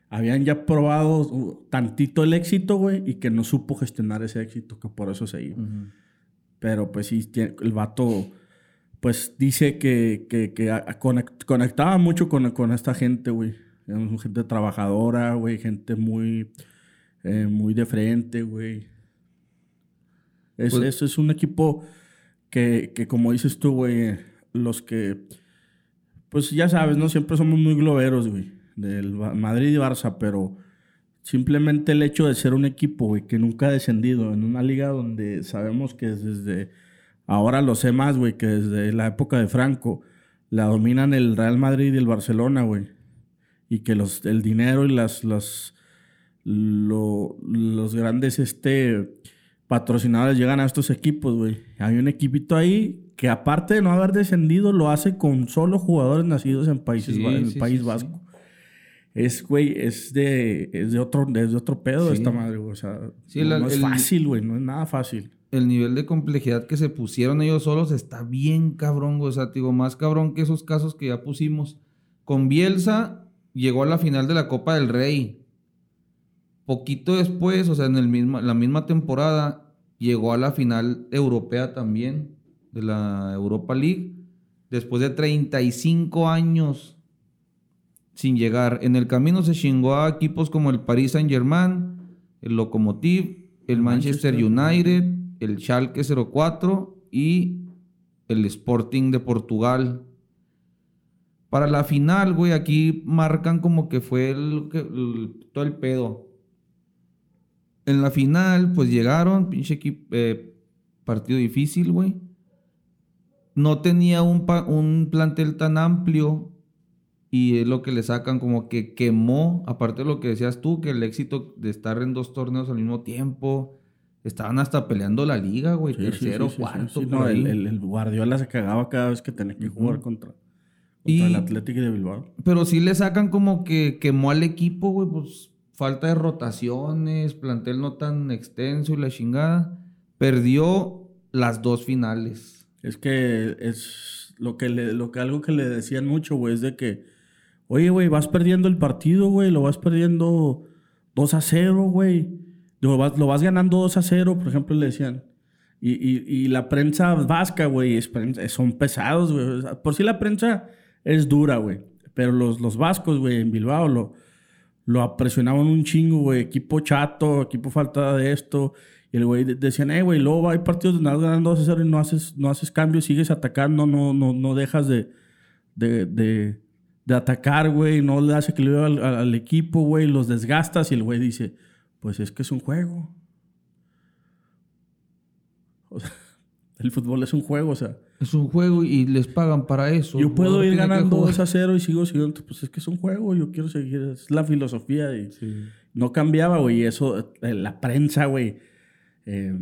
habían ya probado uh, tantito el éxito, güey, y que no supo gestionar ese éxito, que por eso se iba. Ujú. Pero pues sí, el vato, pues dice que, que, que conectaba mucho con, con esta gente, güey. Gente trabajadora, güey, gente muy, eh, muy de frente, güey. Es, Pues- es, es un equipo que, que, como dices tú, güey, los que, pues ya sabes, ¿no? Siempre somos muy globeros, güey, del Madrid y Barça, pero simplemente el hecho de ser un equipo, güey, que nunca ha descendido en una liga donde sabemos que desde, ahora lo sé más, güey, que desde la época de Franco, la dominan el Real Madrid y el Barcelona, güey. Y que los, el dinero y las, las, lo- los grandes este, patrocinadores llegan a estos equipos, güey. Hay un equipito ahí que aparte de no haber descendido, lo hace con solo jugadores nacidos en, países, Sí, en el sí, País sí, Vasco. Es, güey, es de, es de otro, es de otro pedo esta madre, güey. O sea, no, la- no es el- fácil, güey. No es nada fácil. el nivel de complejidad que se pusieron ellos solos está bien cabrón, güey. O sea, digo, más cabrón que esos casos que ya pusimos. Con Bielsa llegó a la final de la Copa del Rey. Poquito después, o sea, en el misma, la misma temporada, llegó a la final europea también, de la Europa League. Después de 35 años sin llegar. En el camino se chingó a equipos como el Paris Saint-Germain, el Lokomotiv, el Manchester, Manchester. United, el Schalke 04 y el Sporting de Portugal. Para la final, güey, aquí marcan como que fue el, que- el- todo el pedo. En la final, pues llegaron, pinche equipo, eh, partido difícil, güey. No tenía un, pa- un plantel tan amplio y es lo que le sacan como que quemó, aparte de lo que decías tú, que el éxito de estar en dos torneos al mismo tiempo, estaban hasta peleando la liga, güey, Sí, tercero, sí, sí, cuarto, no, el, el- el Guardiola se cagaba cada vez que tenía que jugar contra, contra Y- el Atlético de Bilbao. Pero sí le sacan como que quemó al equipo, güey, pues falta de rotaciones, plantel no tan extenso y la chingada. Perdió las dos finales. Es que es lo que, le, lo que algo que le decían mucho, güey, es de que, oye, güey, vas perdiendo el partido, güey, lo vas perdiendo 2 a 0, güey. Lo vas, lo vas ganando 2 a 0, por ejemplo, le decían. Y, y, la prensa vasca, güey, son pesados, güey. Por sí la prensa es dura, güey. Pero los, los vascos, güey, en Bilbao lo, lo apresionaban un chingo, güey. Equipo chato, equipo falta de esto. Y el güey de- decían, eh, güey, luego hay partidos donde vas ganando 2 a 0 y no haces, no haces cambios, sigues atacando, no, no, no dejas de, de, de, de atacar, güey, no le das equilibrio al- al equipo, güey, los desgastas y el güey dice, pues es que es un juego. O sea, el fútbol es un juego, o sea, Es un juego y les pagan para eso. yo puedo ir ganando jugar. 2 a 0 y sigo siguiendo, pues es que es un juego, yo quiero seguir, es la filosofía y Sí. no cambiaba, güey. y Eso, eh, la prensa, güey, eh,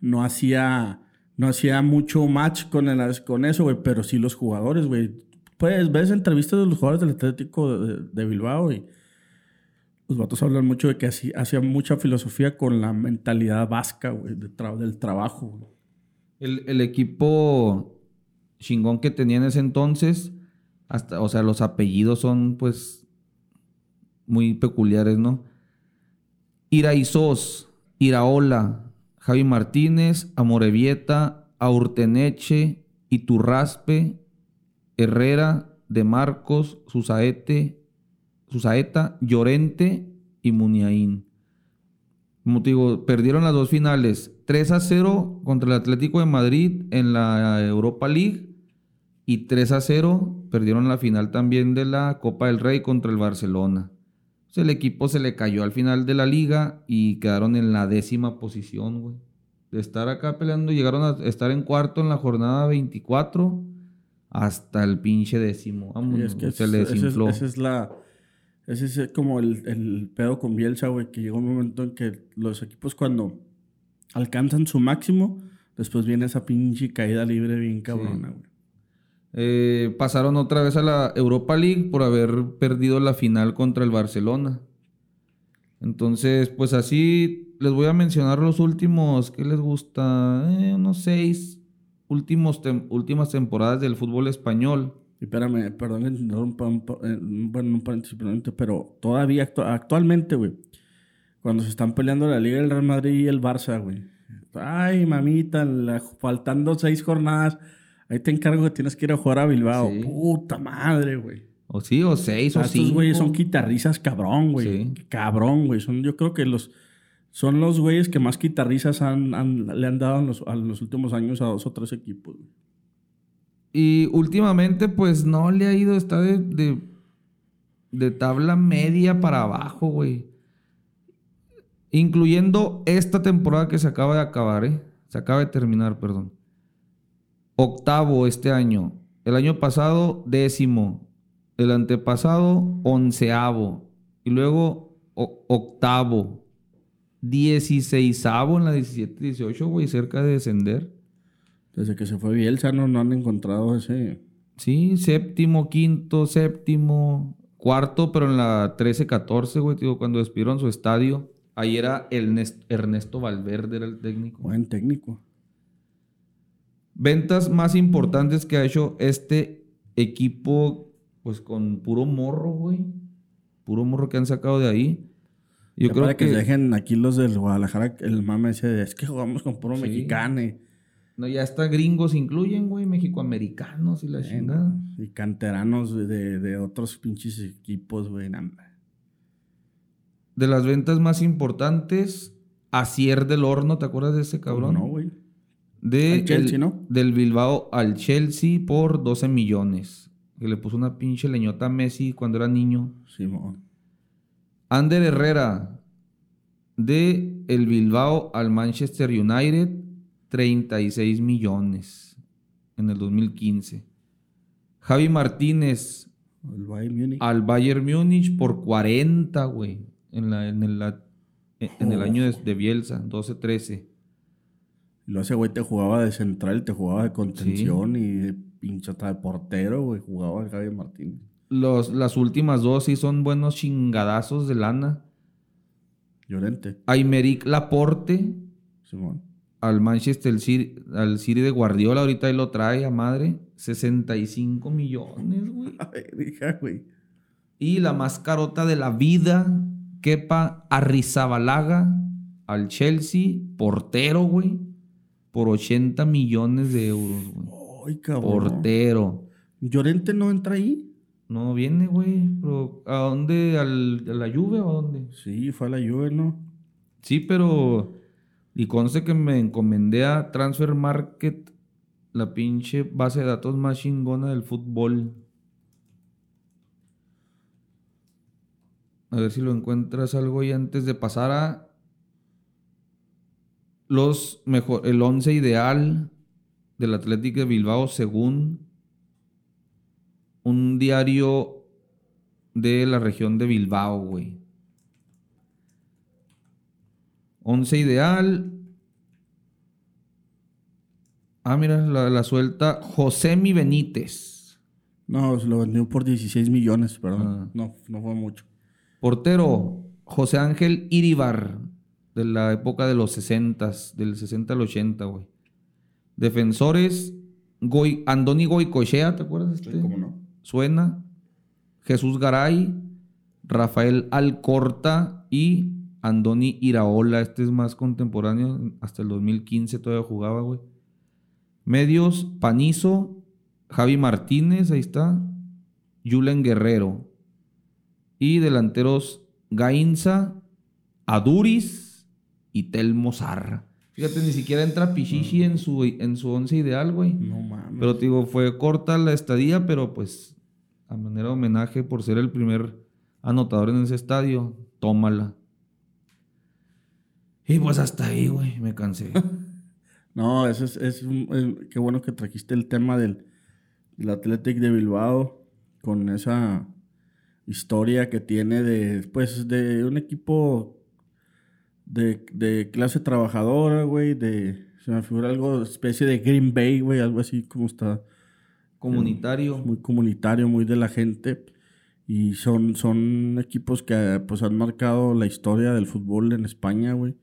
no hacía, no hacía mucho match con, el- con eso, güey. Pero sí los jugadores, güey. Pues ves entrevistas de los jugadores del Atlético de, de Bilbao y los vatos hablan mucho de que así, hacían mucha filosofía con la mentalidad vasca, güey, de tra- del trabajo. güey. El, el equipo chingón que tenía en ese entonces, hasta, o sea, los apellidos son pues muy peculiares, ¿no? Iraizos, Iraola, Javi Martínez, Amorevieta, Aurteneche, Iturraspe, Herrera, De Marcos, Susaete, Susaeta, Llorente y Muniaín. Como te digo, perdieron las dos finales. 3 a 0 contra el Atlético de Madrid en la Europa League. Y 3 a 0 perdieron la final también de la Copa del Rey contra el Barcelona. O sea, el equipo se le cayó al final de la liga y quedaron en la décima posición, güey. De estar acá peleando, llegaron a estar en cuarto en la jornada 24 hasta el pinche décimo. Vámonos, es que se es- le ese es- la... Ese es como el, el pedo con Bielsa, güey, que llega un momento en que los equipos cuando alcanzan su máximo, después viene esa pinche caída libre bien cabrona, güey. Eh, pasaron otra vez a la Europa League por haber perdido la final contra el Barcelona. Entonces, pues así les voy a mencionar los últimos, ¿qué les gusta? Eh, unos seis últimos tem- últimas temporadas del fútbol español. Y espérame, perdón eh, bueno, un paréntesis, pero todavía actu- actualmente, güey, cuando se están peleando la Liga del Real Madrid y el Barça, güey. Ay, mamita, la- faltando seis jornadas, ahí te encargo que tienes que ir a jugar a Bilbao. Sí. Puta madre, güey. O sí, o seis, O o cinco. estos güeyes son guitarrizas cabrón, güey. Sí. Cabrón, güey. Son, yo creo que los Son los güeyes que más guitarrizas han, han- le han dado en los, a los últimos años a dos o tres equipos. güey. Y últimamente, pues no le ha ido, está de, de, de tabla media para abajo, güey. Incluyendo esta temporada que se acaba de acabar, ¿eh? Se acaba de terminar, perdón. Octavo este año. El año pasado, décimo. El antepasado, onceavo. Y luego, octavo. Dieciseisavo en la 17-18, güey, cerca de descender. Desde que se fue Bielsa no, no han encontrado ese... Sí, séptimo, quinto, séptimo, cuarto, pero en la 13-14, güey, digo, cuando despidieron su estadio. Ahí era el Nes- Ernesto Valverde, era el técnico. Buen técnico. Ventas más importantes que ha hecho este equipo, pues con puro morro, güey. Puro morro que han sacado de ahí. Yo Ya creo para que... que, se dejen aquí los del Guadalajara, el mame ese es que jugamos con puro Sí. mexicano y, No, ya hasta gringos incluyen, güey, mexicoamericanos y la chingada. y canteranos de, de- otros pinches equipos, güey. hombre. De las ventas más importantes, Asier del Horno, ¿te acuerdas de ese cabrón? No, güey. De Al Chelsea, el- ¿no? Del Bilbao al Chelsea por 12 millones. Que le puso una pinche leñota a Messi cuando era niño. Simón. Ander Herrera. De el Bilbao al Manchester United, 36 millones en el 2015. Javi Martínez El Bayern Múnich. al Bayern Múnich por 40, güey. En, la, en, el, la- en el año de, de Bielsa, 12-13. Y luego ese güey te jugaba de central, te jugaba de contención y de pinche hasta de portero, güey. Jugaba el Javier Martínez. Los, las últimas dos sí son buenos chingadazos de lana. Llorente. Aymeric Laporte Simón. al Manchester City, al City de Guardiola, ahorita ahí lo trae a madre. 65 millones, güey. A ver, hija, güey. Y la más carota de la vida, Kepa Arrizabalaga al Chelsea, portero, güey. Por 80 millones de euros, güey. Ay, cabrón. Portero. ¿Llorente no entra ahí? No viene, güey. Pero, ¿A dónde? ¿Al, ¿A la Juve o a dónde? Sí, fue a la Juve, ¿no? Sí, pero. Y conste que me encomendé a Transfer Market, la pinche base de datos más chingona del fútbol. A ver si lo encuentras algo ahí antes de pasar a. Los mejor, el 11 ideal del Atlético de Bilbao según un diario de la región de Bilbao, güey. 11 ideal. Ah, mira, la, la suelta Josemi Benítez. No, se lo vendió por 16 millones, perdón. Ah. No, no fue mucho. Portero, José Ángel Iribar, de la época de los 60, del 60 al 80, güey. Defensores, Goy, Andoni Goicochea, ¿te acuerdas? de este? ¿Cómo no? Suena. Jesús Garay, Rafael Alcorta y Andoni Iraola. Este es más contemporáneo, hasta el 2015 todavía jugaba, güey. Medios, Panizo, Javi Martínez, ahí está. Julen Guerrero. Y delanteros, Gainza, Aduris y Telmo Zarra. Fíjate, ni siquiera entra Pichichi en su, en su once ideal, güey. No mames. Pero te digo, fue corta la estadía, pero pues a manera de homenaje por ser el primer anotador en ese estadio, tómala. Y pues hasta ahí, güey, me cansé. No, eso es, es un- qué bueno que trajiste el tema del, del Athletic de Bilbao con esa historia que tiene de, pues, de un equipo de, de clase trabajadora, güey, de, se me figura algo, especie de Green Bay, güey, algo así como está, Comunitario. muy comunitario, muy de la gente. Y son, son equipos que pues han marcado la historia del fútbol en España, güey.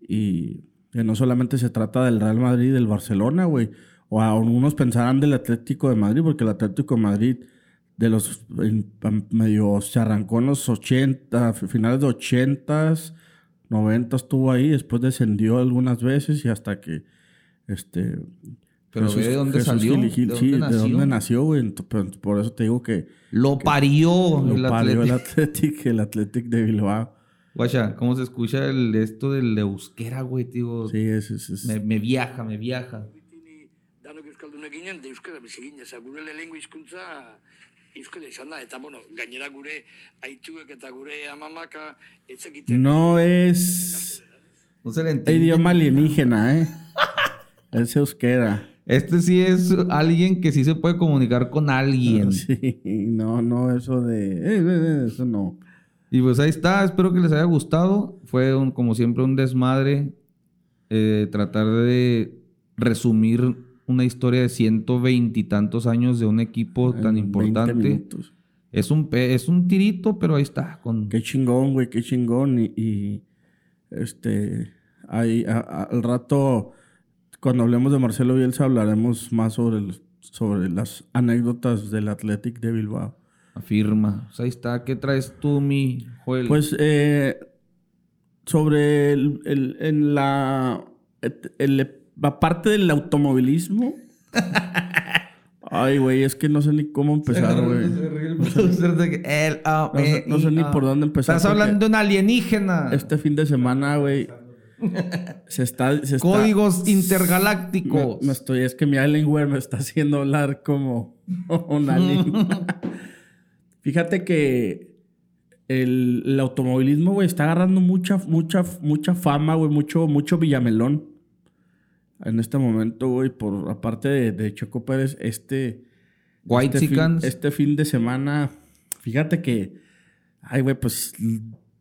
Y que no solamente se trata del Real Madrid y del Barcelona, güey. O algunos pensarán del Atlético de Madrid, porque el Atlético de Madrid de los medio se arrancó en los 80, finales de 80s, 90 estuvo ahí, después descendió algunas veces y hasta que este Pero ve de dónde salió, Gil y Gil, de sí, dónde de dónde nació. güey. Por eso te digo que Lo parió lo el parió el Atlético. Athletic, el Athletic de Bilbao. Guacha, ¿cómo se escucha el, esto del euskera, güey, tío? Sí, es, es, es- Me, me viaja, me viaja. Izan da, eta bueno, gainera gure aituek eta gure amamaka etzekiten No es No se le entiende. idioma alienígena, ¿eh? Es euskera. Este sí es alguien que sí se puede comunicar con alguien. Sí, no, no, eso de... eh, eh, eh, eso no. Y pues ahí está, espero que les haya gustado. Fue un- como siempre un desmadre eh, tratar de resumir una historia de ciento veintitantos años de un equipo tan En 20 importante. Es un, es un tirito, pero ahí está. Con... Qué chingón, güey, qué chingón. Y, y, este, ahí, a- a- al rato, cuando hablemos de Marcelo Bielsa, hablaremos más sobre, el- sobre las anécdotas del Athletic de Bilbao. Afirma. Pues ahí está. ¿Qué traes tú, mi Joel? Pues eh, sobre el, el- en la, el- la parte del automovilismo. Ay, güey, es que no sé ni cómo empezar, güey. No sé, no sé ni por dónde empezar. Estás hablando de un alienígena. Este fin de semana, güey, se está... Se está Códigos me, intergalácticos. me estoy, es que mi Alienware me está haciendo hablar como un alien. Fíjate que el, el automovilismo, güey, está agarrando mucha, mucha, mucha fama, güey, mucho, mucho Villamelón. En este momento, güey, por aparte de, de Checo Pérez, este, White este fin, Chickens. este fin de semana, fíjate que, ay, güey, pues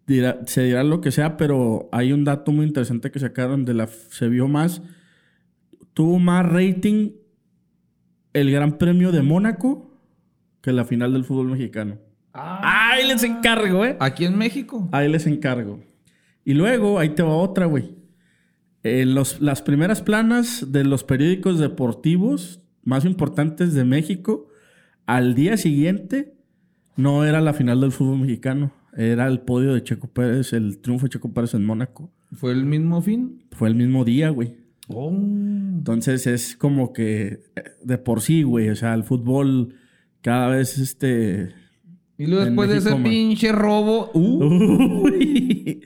dirá- se dirá lo que sea, pero hay un dato muy interesante que sacaron de la, se vio más, tuvo más rating el Gran Premio de Mónaco que la final del fútbol mexicano. Ahí les encargo, eh. Aquí en México. Ahí les encargo. Y luego, ahí te va otra, güey. En los, las primeras planas de los periódicos deportivos más importantes de México, al día siguiente, no era la final del fútbol mexicano. Era el podio de Checo Pérez, el triunfo de Checo Pérez en Mónaco. ¿Fue el mismo fin? Fue el mismo día, güey. Oh. Entonces es como que eh, de por sí, güey. O sea, el fútbol cada vez este. Y luego después de ese man. pinche robo. Uh, Uy.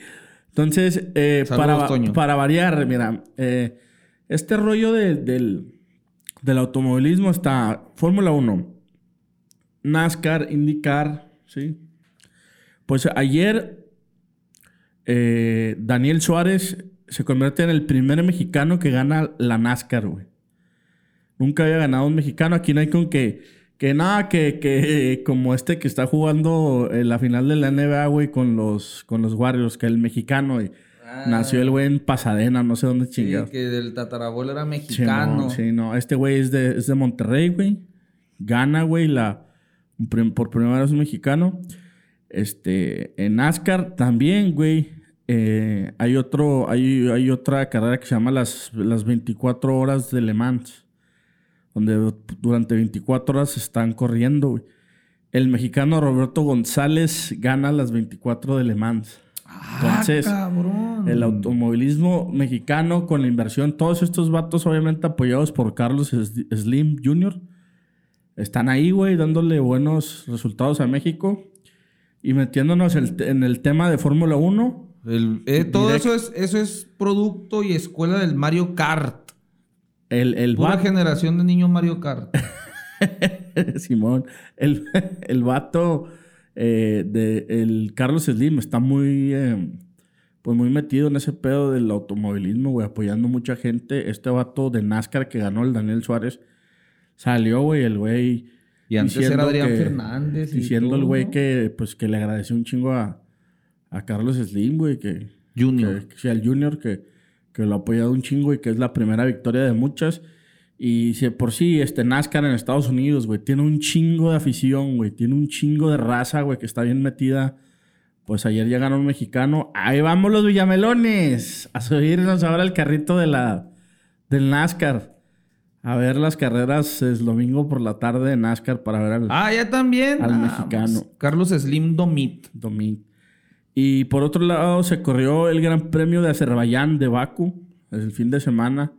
Entonces, eh, Saludos, para, para variar, mira, eh, este rollo de- del, del automovilismo está Fórmula 1, NASCAR, IndyCar, ¿sí? Pues ayer eh, Daniel Suárez se convierte en el primer mexicano que gana la NASCAR, güey. Nunca había ganado un mexicano. Aquí no hay con que, que nada, que, que eh, como este que está jugando en la final de la NBA, güey, con los, con los Warriors, que el mexicano, güey. Nació el güey en Pasadena, no sé dónde Ah. sí, chingado. que del tatarabuelo era Sí, mexicano. no, sí, no. Este güey es de, es de Monterrey, güey. Gana, güey, la, por primera vez un mexicano. Este, en NASCAR también, güey. eh, hay, otro, hay, hay otra carrera que se llama las, las 24 horas de Le Mans. Donde durante 24 horas están corriendo, güey. El mexicano Roberto González gana las 24 de Le Mans. Entonces, Ah, cabrón. el automovilismo mexicano con la inversión, todos estos vatos obviamente apoyados por Carlos Slim Jr. Están ahí, güey, dándole buenos resultados a México y metiéndonos el- en el tema de Fórmula 1. El- eh, todo Direct- eso es, eso es producto y escuela del Mario Kart. El, el Pura vato, generación de niños Mario Kart. Simón, el, el vato eh, de el Carlos Slim está muy, eh, pues muy metido en ese pedo del automovilismo, güey, apoyando mucha gente. Este vato de NASCAR que ganó el Daniel Suárez salió, güey, el güey. Y antes diciendo era Adrián que- Fernández. y Diciendo el güey ¿no? que, pues, que le agradeció un chingo a, a Carlos Slim, güey, que, Junior. que, al Junior que, que lo ha apoyado un chingo y que es la primera victoria de muchas. Y si por sí, este NASCAR en Estados Unidos, güey, tiene un chingo de afición, güey, tiene un chingo de raza, güey, que está bien metida. Pues ayer ya ganó un mexicano. Ahí vamos los Villamelones a subirnos ahora al carrito de la, del NASCAR. A ver las carreras el domingo por la tarde de NASCAR para ver al, Ah, ya también. Al Ah, mexicano. pues, Carlos Slim Domit. domingo. Y por otro lado, se corrió el Gran Premio de Azerbaiyán de Baku el fin de semana,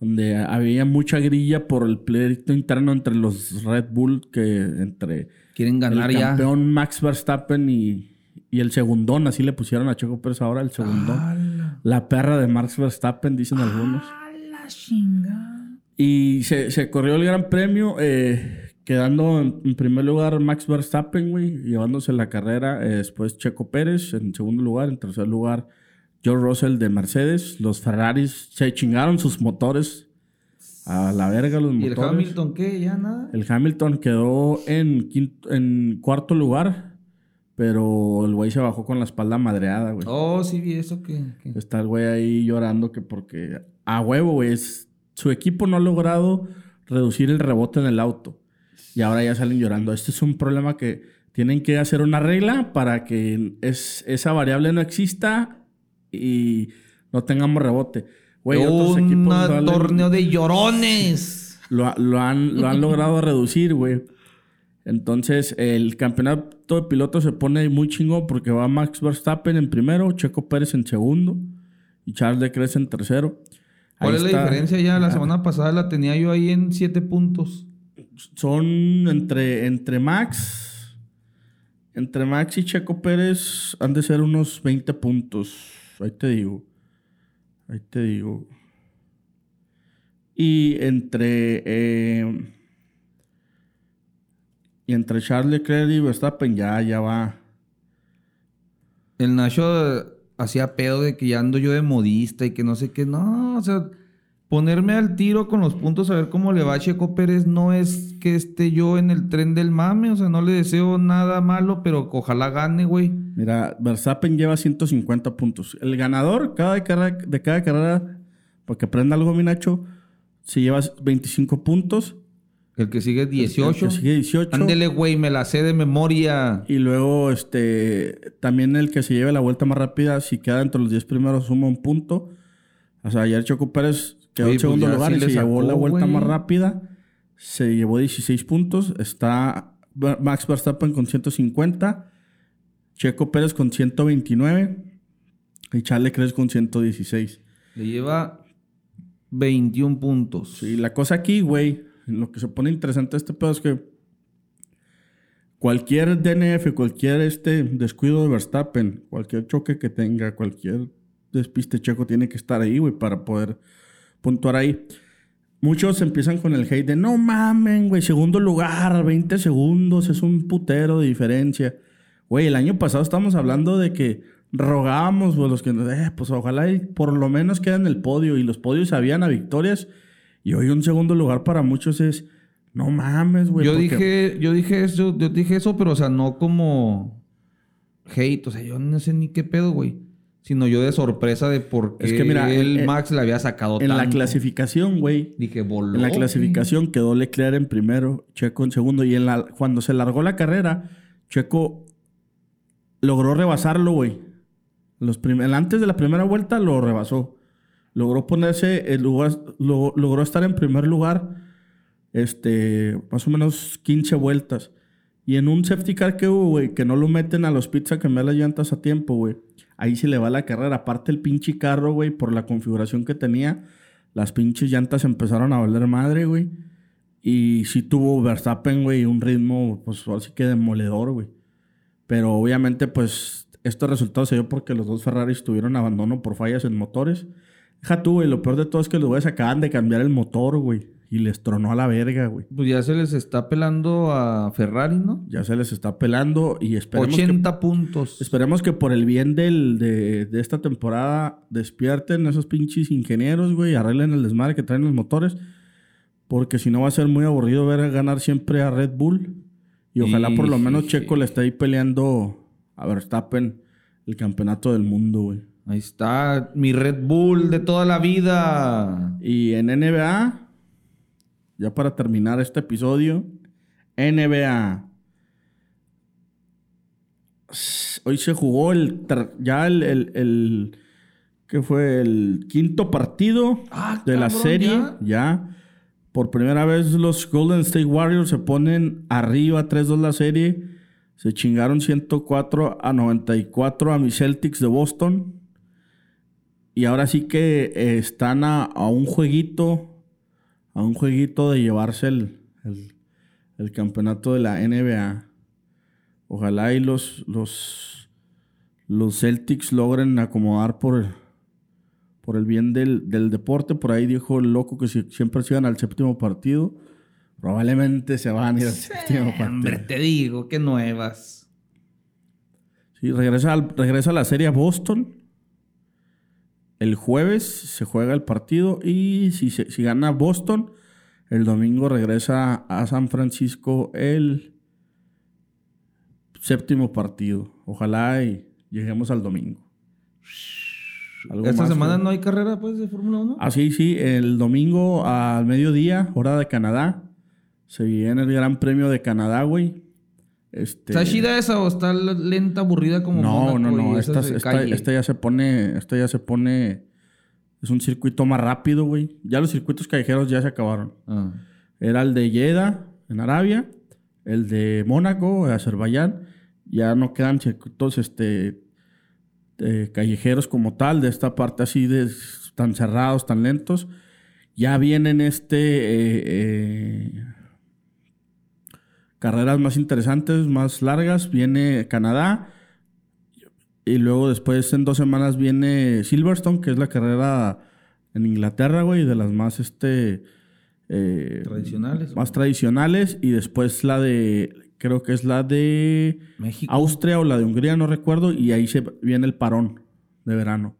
donde había mucha grilla por el pleito interno entre los Red Bull, que entre Quieren ganar el ya. campeón Max Verstappen y, Y el segundón, así le pusieron a Checo Pérez ahora, el segundón. La perra de Max Verstappen, dicen algunos. la chingada! Y se, se corrió el Gran Premio, eh, quedando en, en primer lugar Max Verstappen, güey, llevándose la carrera. eh, después Checo Pérez en segundo lugar. En tercer lugar, George Russell de Mercedes. Los Ferraris se chingaron sus motores a la verga, los ¿Y el motores. Hamilton qué? ¿Ya nada? El Hamilton quedó en, quinto- en cuarto lugar, pero el güey se bajó con la espalda madreada, güey. Oh, sí vi eso que... Está el güey ahí llorando que porque a huevo, güey, su equipo no ha logrado reducir el rebote en el auto. Y ahora ya salen llorando. Este es un problema que tienen que hacer una regla para que es, esa variable no exista y no tengamos rebote. Güey, Un torneo de llorones. lo, lo han, lo han logrado reducir, güey. Entonces, el campeonato de pilotos se pone muy chingón porque va Max Verstappen en primero, Checo Pérez en segundo y Charles Leclerc en tercero. ¿Cuál es la diferencia ya? La semana pasada la tenía yo ahí en siete puntos. Son entre, entre Max, entre Max y Checo Pérez han de ser unos 20 puntos. Ahí te digo. Ahí te digo. Y entre. eh, y entre Charles Leclerc y Verstappen ya, ya va. El Nacho hacía pedo de que ya ando yo de modista y que no sé qué. No, o sea, ponerme al tiro con los puntos a ver cómo le va a Checo Pérez no es que esté yo en el tren del mame. O sea, no le deseo nada malo, pero ojalá gane, güey. Mira, Verstappen lleva 150 puntos. El ganador cada carrera, de cada carrera, porque aprenda algo, mi Nacho, se lleva 25 puntos. El que sigue El 18. que sigue 18. Ándele, güey, me la sé de memoria. Y luego, este, también el que se lleve la vuelta más rápida, si queda entre los 10 primeros, suma un punto. O sea, ayer Choco Pérez quedó en segundo pues ya lugar sí y le se llevó la vuelta más rápida. Se llevó 16 puntos. Está Max Verstappen con 150. Checo Pérez con 129. Y Charles Leclerc con 116. Le lleva 21 puntos. Y la cosa aquí, güey, lo que se pone interesante este pedo es que cualquier DNF, cualquier este descuido de Verstappen, cualquier choque que tenga, cualquier despiste checo tiene que estar ahí, güey, para poder puntuar ahí. Muchos empiezan con el hate de no mamen, güey, segundo lugar, 20 segundos, es un putero de diferencia. Güey, el año pasado estábamos hablando de que rogábamos, güey, los que, eh, pues ojalá y por lo menos queden en el podio y los podios sabían a victorias. Y hoy un segundo lugar para muchos es, no mames, güey. yo porque- dije, yo dije eso, yo dije eso, pero o sea, no como hate, o sea, yo no sé ni qué pedo, güey. Sino yo de sorpresa de por qué Es que mira, el en- Max le había sacado En la clasificación, güey. Dije, voló. En la clasificación quedó Leclerc en primero, Checo en segundo. Y en la, cuando se largó la carrera, Checo logró rebasarlo, güey. Antes de la primera vuelta lo rebasó. Logró ponerse, el lugar, lo- logró estar en primer lugar, este, más o menos 15 vueltas. Y en un safety car que hubo, güey, que no lo meten a los pits a cambiar las llantas a tiempo, güey. Ahí se le va la carrera. Aparte el pinche carro, güey, por la configuración que tenía, las pinches llantas empezaron a valer madre, güey. Y sí tuvo Verstappen, güey, un ritmo, pues así que demoledor, güey. Pero obviamente, pues, estos resultados se dio porque los dos Ferraris tuvieron abandono por fallas en motores. Deja tú, güey, lo peor de todo es que los güeyes acaban de cambiar el motor, güey. Y les tronó a la verga, güey. Pues ya se les está pelando a Ferrari, ¿no? Ya se les está pelando y esperemos que 80 puntos. Esperemos que por el bien del, de, de esta temporada despierten esos pinches ingenieros, güey, arreglen el desmadre que traen los motores. Porque si no va a ser muy aburrido ver ganar siempre a Red Bull. Y ojalá por lo menos sí, Checo sí. le esté ahí peleando a Verstappen el campeonato del mundo, güey. Ahí está mi Red Bull de toda la vida. Y en NBA, ya para terminar este episodio, NBA. Hoy se jugó el ya el, el, el- ¿qué fue? El quinto partido Ah, de la serie. ¿ya? Ya. Por primera vez los Golden State Warriors se ponen arriba 3-2 la serie. Se chingaron 104 a 94 a mis Celtics de Boston. Y ahora sí que eh, están a, a un jueguito, a un jueguito de llevarse el, el- el campeonato de la NBA. Ojalá y los, los, los Celtics logren acomodar por, por el bien del, del deporte. Por ahí dijo el loco que si siempre se iban al séptimo partido, probablemente se van a ir al séptimo partido. Hombre, te digo, que nuevas. Sí, regresa, al- regresa a la serie a Boston. El jueves se juega el partido y si, se- si gana Boston, el domingo regresa a San Francisco el séptimo partido. Ojalá y lleguemos al domingo. ¿Algo Esta semana no hay carrera, pues, de Fórmula 1. Ah, sí, sí. El domingo al mediodía, hora de Canadá, se viene el Gran Premio de Canadá, güey. Este... ¿Está chida esa o está lenta, aburrida como No, no, no. esta ya se pone. Esta ya se pone. Es un circuito más rápido, güey. Ya los circuitos callejeros ya se acabaron. Ah. Era el de Jeddah, en Arabia. El de Mónaco, Azerbaiyán. Ya no quedan circuitos este, eh, callejeros como tal, de esta parte así de tan cerrados, tan lentos. Ya vienen este. eh, eh, carreras más interesantes, más largas. Viene Canadá. Y luego después en dos semanas viene Silverstone, que es la carrera en Inglaterra, güey, de las más este eh, Tradicionales. más tradicionales. Y después la de, creo que es la de México. Austria o la de Hungría, no recuerdo. Y ahí se viene el parón de verano.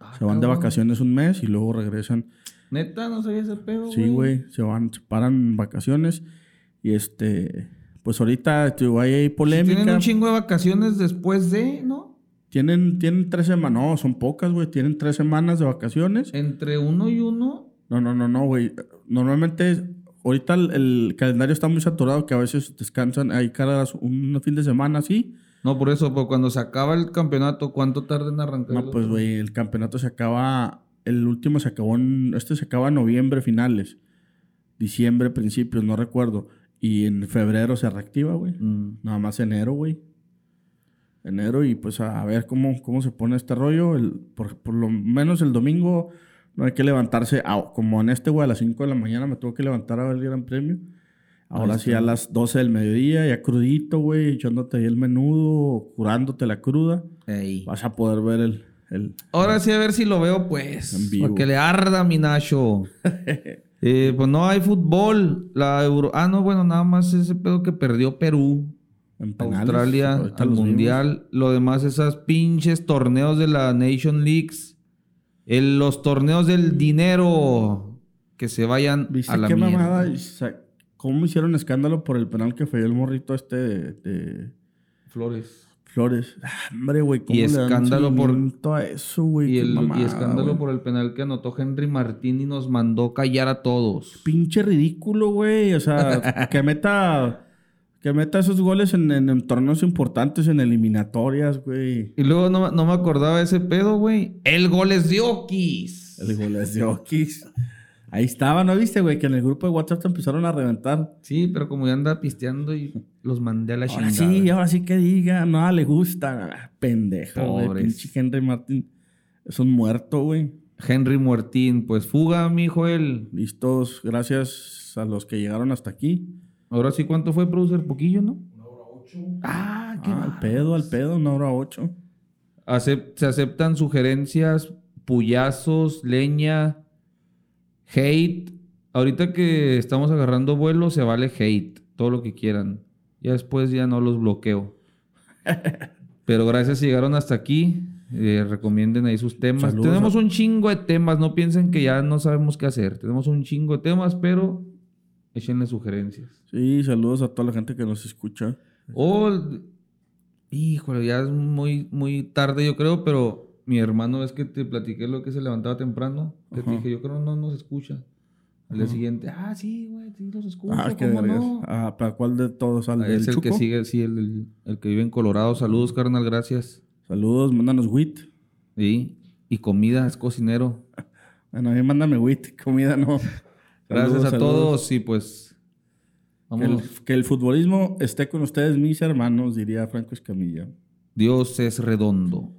Ah, se van de vacaciones un mes y luego regresan. Neta, no sabía ese pedo, Sí, güey, se van, se paran vacaciones. Y este, pues ahorita tío, hay polémica. Tienen un chingo de vacaciones después de, ¿no? Tienen, tienen tres semanas, no, son pocas, güey. Tienen tres semanas de vacaciones. Entre uno y uno. No, no, no, no, güey. Normalmente, ahorita el, el calendario está muy saturado que a veces descansan, hay cargas un fin de semana así. No, por eso, pero cuando se acaba el campeonato, ¿cuánto tarda en arrancar? No, pues, güey, el campeonato se acaba, el último se acabó en, este se acaba en noviembre finales, diciembre principios, no recuerdo. Y en febrero se reactiva, güey. Mm. Nada más enero, güey. Enero y pues a ver cómo, cómo se pone este rollo. El- por, por lo menos el domingo no hay que levantarse, a- como en este, güey, a las 5 de la mañana me tuve que levantar a ver el Gran Premio. Ahora Ahí sí a las 12 del mediodía, ya crudito, güey, echándote ahí el menudo, curándote la cruda. Ey. Vas a poder ver el... el Ahora sí, a ver si lo veo, pues. En vivo. Para que le arda mi Nacho. Eh, pues no hay fútbol. La Euro... Ah, no, bueno, nada más ese pedo que perdió Perú. en penales. Australia al vimos. Mundial. Lo demás, esas pinches torneos de la Nation Leagues. El- los torneos del dinero. Que se vayan ¿Viste a la qué mierda. mamada? ¿Cómo hicieron escándalo por el penal que falló el morrito este de- de Flores. Flores. Hombre, güey, ¿cómo Y le dan escándalo por- a eso, güey? Y, el, escándalo por el penal que anotó Henry Martín y nos mandó callar a todos. Pinche ridículo, güey. O sea, que meta... Que meta esos goles en, en- en torneos importantes, en eliminatorias, güey. Y luego no, no me acordaba de ese pedo, güey. El gol es de Okis. El gol es de Okis. Ahí estaba, ¿no viste, güey? Que en el grupo de WhatsApp te empezaron a reventar. Sí, pero como ya anda pisteando y los mandé a la Ahora chingada. sí, ahora sí que diga. No, le gusta. Ah, Pendejo, güey. Pinche Henry Martín. Es un muerto, güey. Henry Martín, pues fuga, mi Joel. Listos, gracias a los que llegaron hasta aquí. Ahora sí, ¿cuánto fue, producer? Poquillo, ¿no? Una hora ocho. Ah, qué Ah, al mal. pedo, al pedo, una hora ocho. Acep- se aceptan sugerencias, puyazos, leña, hate. Ahorita que estamos agarrando vuelo, se vale hate, todo lo que quieran. Ya después ya no los bloqueo. Pero gracias si llegaron hasta aquí. eh, recomienden ahí sus temas. Saludos Tenemos un chingo de temas. No piensen que ya no sabemos qué hacer. Tenemos un chingo de temas, pero échenle sugerencias. Sí, saludos a toda la gente que nos escucha. O, híjole, ya es muy, muy tarde, yo creo, pero mi hermano es que te platiqué lo que se levantaba temprano. Que te dije, yo creo no nos escucha. Al día siguiente, ah, sí, güey, sí los escucho, Ah, ¿cómo no? Ah, ¿para cuál de todos? ¿Al Ah, es el que sigue, sí, el, el- el que vive en Colorado. Saludos, carnal, gracias. Saludos, mándanos wheat. Sí, y comida, es cocinero. Bueno, a mí mándame wheat, comida no. Gracias Saludos, a saludos. todos y pues, Que vámonos. que el futbolismo esté con ustedes, mis hermanos, diría Franco Escamilla. Dios es redondo.